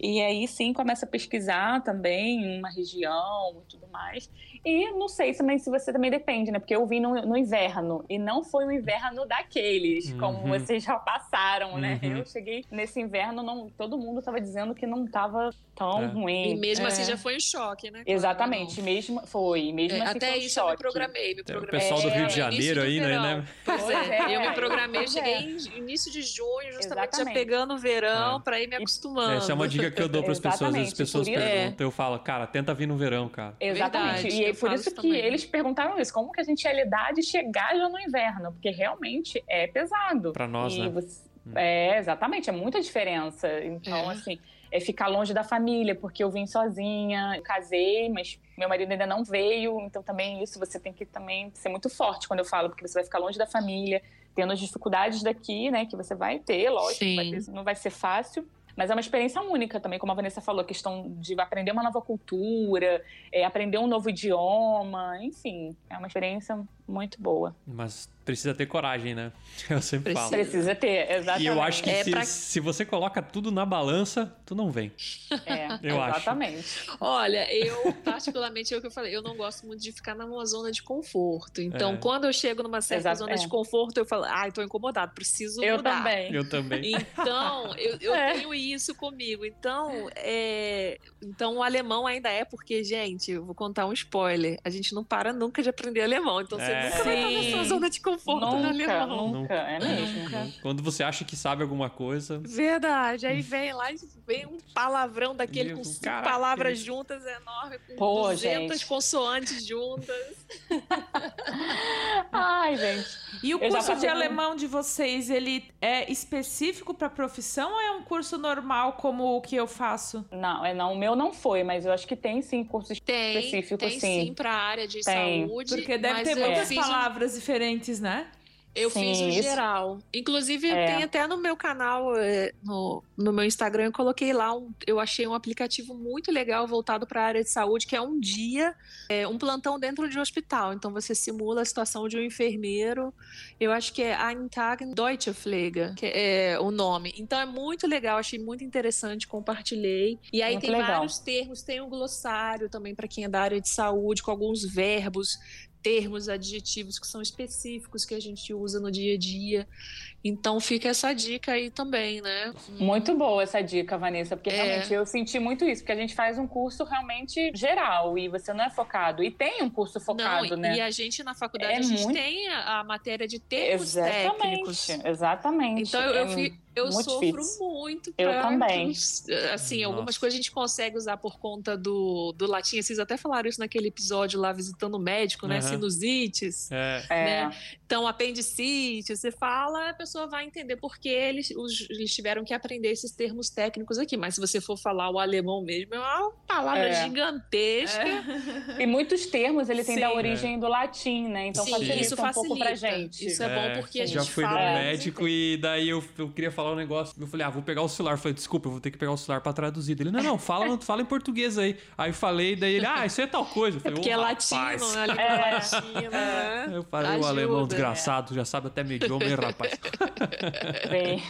E: E aí sim começa a pesquisar também uma região e tudo mais. E não sei também se você também depende, né? Porque eu vim no, no inverno e não foi um inverno daqueles,
B: Uhum.
E: como vocês já passaram, né?
B: Uhum.
E: Eu cheguei nesse inverno, não, todo mundo estava dizendo que não estava tão
B: É.
E: ruim.
D: E mesmo
C: É.
D: assim já foi um choque, né?
E: Exatamente, mesmo foi, mesmo
D: É,
E: assim
D: até
E: foi um
D: isso eu me
E: choque.
D: programei. Me
B: É, o
D: programei.
B: pessoal do
E: É,
B: Rio de Janeiro aí, né? né?
D: Pois é,
E: é,
D: eu me programei,
E: pois
D: cheguei
E: é.
D: em início de junho, justamente já
E: Exatamente.
D: pegando o verão
B: É.
D: pra ir me acostumando.
B: Essa é uma dica que eu dou para as pessoas. As pessoas perguntam, eu falo, cara, tenta vir no verão, cara.
E: Exatamente.
D: Verdade,
E: e é
D: eu
E: por isso
D: isso
E: que
D: também.
E: eles perguntaram isso, como que a gente ia lidar de chegar já no inverno, porque realmente é pesado.
B: Pra nós,
E: E
B: né?
E: você-
B: Hum.
E: É, exatamente, é muita diferença. Então,
D: É.
E: assim, é ficar longe da família, porque eu vim sozinha, eu casei, mas meu marido ainda não veio, então também isso você tem que também ser muito forte quando eu falo, porque você vai ficar longe da família, tendo as dificuldades daqui, né, que você vai ter, lógico,
D: Sim.
E: vai ter- não vai ser fácil. Mas é uma experiência única também, como a Vanessa falou, questão de aprender uma nova cultura, é, aprender um novo idioma, enfim, é uma experiência muito boa.
B: Mas precisa ter coragem, né? [laughs] Eu sempre falo.
E: Precisa ter, exatamente.
B: E eu acho que
D: É
B: se,
D: pra-
B: se você coloca tudo na balança, tu não vem.
E: É, [laughs]
B: Eu acho.
E: exatamente.
D: Olha, eu, particularmente, é o que eu falei, eu não gosto muito de ficar numa zona de conforto. Então,
B: É.
D: quando eu chego numa certa
E: Exato,
D: zona
E: é.
D: de conforto, eu falo, ai, tô incomodado, preciso
E: Eu
D: mudar.
E: também.
B: Eu também.
D: Então, eu, eu [laughs]
E: É.
D: tenho isso comigo. Então, é... então, o alemão ainda é porque, gente, eu vou contar um spoiler. A gente não para nunca de aprender alemão. Então, você
B: É.
D: nunca vai estar sua zona de conforto no
E: Nunca,
D: alemão.
E: nunca, é mesmo.
B: Quando você acha que sabe alguma coisa,
D: Verdade. Aí vem lá e vem um palavrão daquele
B: Meu,
D: com cinco
B: caraca,
D: palavras juntas enorme, com
E: Pô,
D: 200
E: gente.
D: consoantes juntas. [laughs]
E: Ai, gente.
C: E o
E: Eu
C: curso de alemão de vocês, ele é específico para profissão ou é um curso normal como o que eu faço?
E: Não, é, não, o meu não foi, mas eu acho que tem sim cursos
D: Tem,
E: específico,
D: tem
E: sim.
D: sim para a área de
E: Tem.
D: saúde.
C: Porque deve ter
D: eu
C: muitas
D: fiz um-
C: palavras diferentes, né?
D: Eu
E: Sim,
D: fiz o
E: isso-
D: geral. Inclusive,
E: É.
D: tem até no meu canal, é, no, no meu Instagram, eu coloquei lá, um, eu achei um aplicativo muito legal voltado para a área de saúde, que é um dia, é, um plantão dentro de um hospital. Então, você simula a situação de um enfermeiro. Eu acho que é Ein Tag in Deutsche Pflege, que é o nome. Então, é muito legal, achei muito interessante, compartilhei. E aí
E: Muito
D: tem
E: legal.
D: vários termos, tem um glossário também para quem é da área de saúde, com alguns verbos termos, adjetivos que são específicos que a gente usa no dia a dia. Então fica essa dica aí também, né?
E: Muito boa essa dica, Vanessa, porque
D: É.
E: realmente eu senti muito isso, porque a gente faz um curso realmente geral e você não é focado. E tem um curso focado,
D: Não,
E: né?
D: e a gente na faculdade
E: É
D: a gente
E: muito-
D: tem a, a matéria de termos
E: Exatamente,
D: técnicos.
E: exatamente.
D: Então eu, eu,
E: É
D: fi- eu
E: muito
D: sofro
E: difícil.
D: muito
E: Eu
D: pra
E: também.
D: que os- Assim, algumas
B: Nossa.
D: coisas a gente consegue usar por conta do, do latim. Vocês até falaram isso naquele episódio lá visitando o médico, né?
B: Aham.
D: Sinusites.
B: É.
E: É,
D: né? Então, apendicite, você fala, a pessoa vai entender porque eles, os- eles tiveram que aprender esses termos técnicos aqui. Mas se você for falar o alemão mesmo, é uma palavra
E: É.
D: gigantesca. [laughs]
E: E muitos termos ele tem da
D: Sim.
E: origem do latim, né? Então
D: Sim,
E: facilita
D: isso
E: um pouco pra
D: facilita.
E: gente.
D: Isso é, bom porque a gente
B: já fui
D: fala.
B: no
E: É.
B: médico e daí eu, eu queria falar um negócio. Eu falei, ah, vou pegar o celular. Eu falei, desculpa, eu vou ter que pegar o celular pra traduzir. Ele, não, não, fala, [laughs] fala em português aí. Aí eu falei, daí ele, ah, isso é tal coisa. Eu
D: É
B: falei,
D: porque
B: "Ô,
D: é
B: rapaz."
D: latino, né? A língua
E: É.
D: latina, né?
B: Eu falei, o
D: Ajuda,
B: alemão
D: né?
B: desgraçado, já sabe até meu idioma, hein, rapaz? [laughs] [laughs]
E: Bem,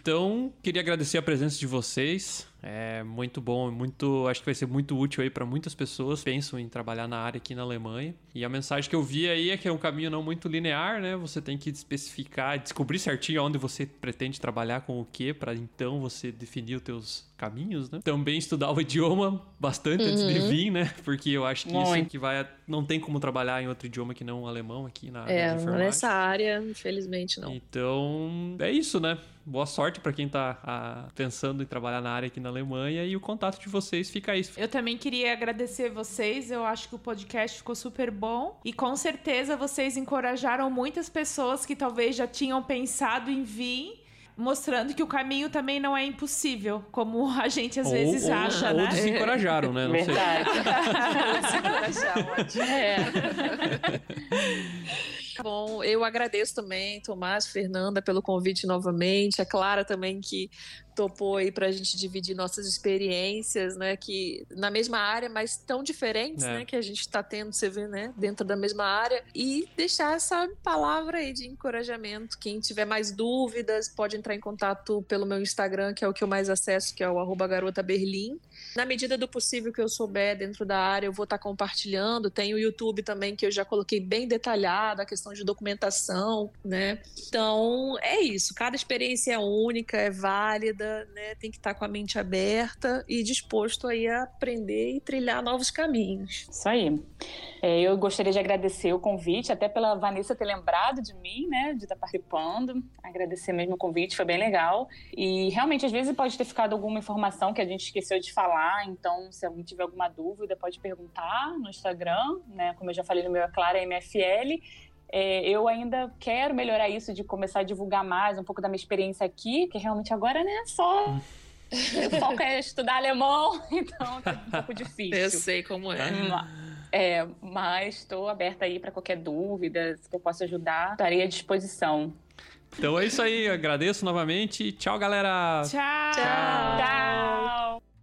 B: Então, queria agradecer a presença de vocês. É muito bom, muito, acho que vai ser muito útil aí para muitas pessoas que pensam em trabalhar na área aqui na Alemanha. E a mensagem que eu vi aí é que é um caminho não muito linear, né? Você tem que especificar, descobrir certinho onde você pretende trabalhar com o que, para então você definir os teus caminhos, né? Também estudar o idioma bastante antes de vir, né? Porque eu acho que isso
E: Muito.
B: que vai não tem como trabalhar em outro idioma que não o alemão aqui na área
D: É, nessa área, infelizmente, não.
B: Então, é isso, né? Boa sorte pra quem tá ah, pensando em trabalhar na área aqui na Alemanha e o contato de vocês fica aí.
C: Eu também queria agradecer vocês. Eu acho que o podcast ficou super bom. E com certeza vocês encorajaram muitas pessoas que talvez já tinham pensado em vir. Mostrando que o caminho também não é impossível, como [laughs] a gente às vezes acha,
B: ou
C: né?
B: desencorajaram, né? Não sei.
E: verdade. [laughs]
D: É. [laughs] Bom, eu agradeço também, Tomás, Fernanda, pelo convite novamente. A Clara também, que topou aí para a gente dividir nossas experiências, né? Que na mesma área, mas tão diferentes,
B: É.
D: né? Que a gente está tendo, você vê, né? Dentro da mesma área. E deixar essa palavra aí de encorajamento. Quem tiver mais dúvidas, pode entrar em contato pelo meu Instagram, que é o que eu mais acesso, que é o arroba garota Berlim. Na medida do possível que eu souber dentro da área, eu vou estar compartilhando. Tem o YouTube também, que eu já coloquei bem detalhado, a questão de documentação, né? Então, é isso. Cada experiência é única, é válida, né? Tem que estar com a mente aberta e disposto aí a aprender e trilhar novos caminhos.
E: Isso aí. É, eu gostaria de agradecer o convite, até pela Vanessa ter lembrado de mim, né, de estar participando. Agradecer mesmo o convite, foi bem legal. E realmente, às vezes, pode ter ficado alguma informação que a gente esqueceu de falar, então, se alguém tiver alguma dúvida, pode perguntar no Instagram, né, como eu já falei no meu, é Clara MFL. É, eu ainda quero melhorar isso de começar a divulgar mais um pouco da minha experiência aqui, que realmente agora, né, só. O foco é estudar alemão, [laughs] então tá um pouco difícil.
D: Eu sei como é.
E: Ma- É, mas estou aberta aí para qualquer dúvida, se eu posso ajudar, estarei à disposição.
B: Então é isso aí, agradeço novamente. Tchau, galera!
C: Tchau!
D: Tchau.
E: Tchau!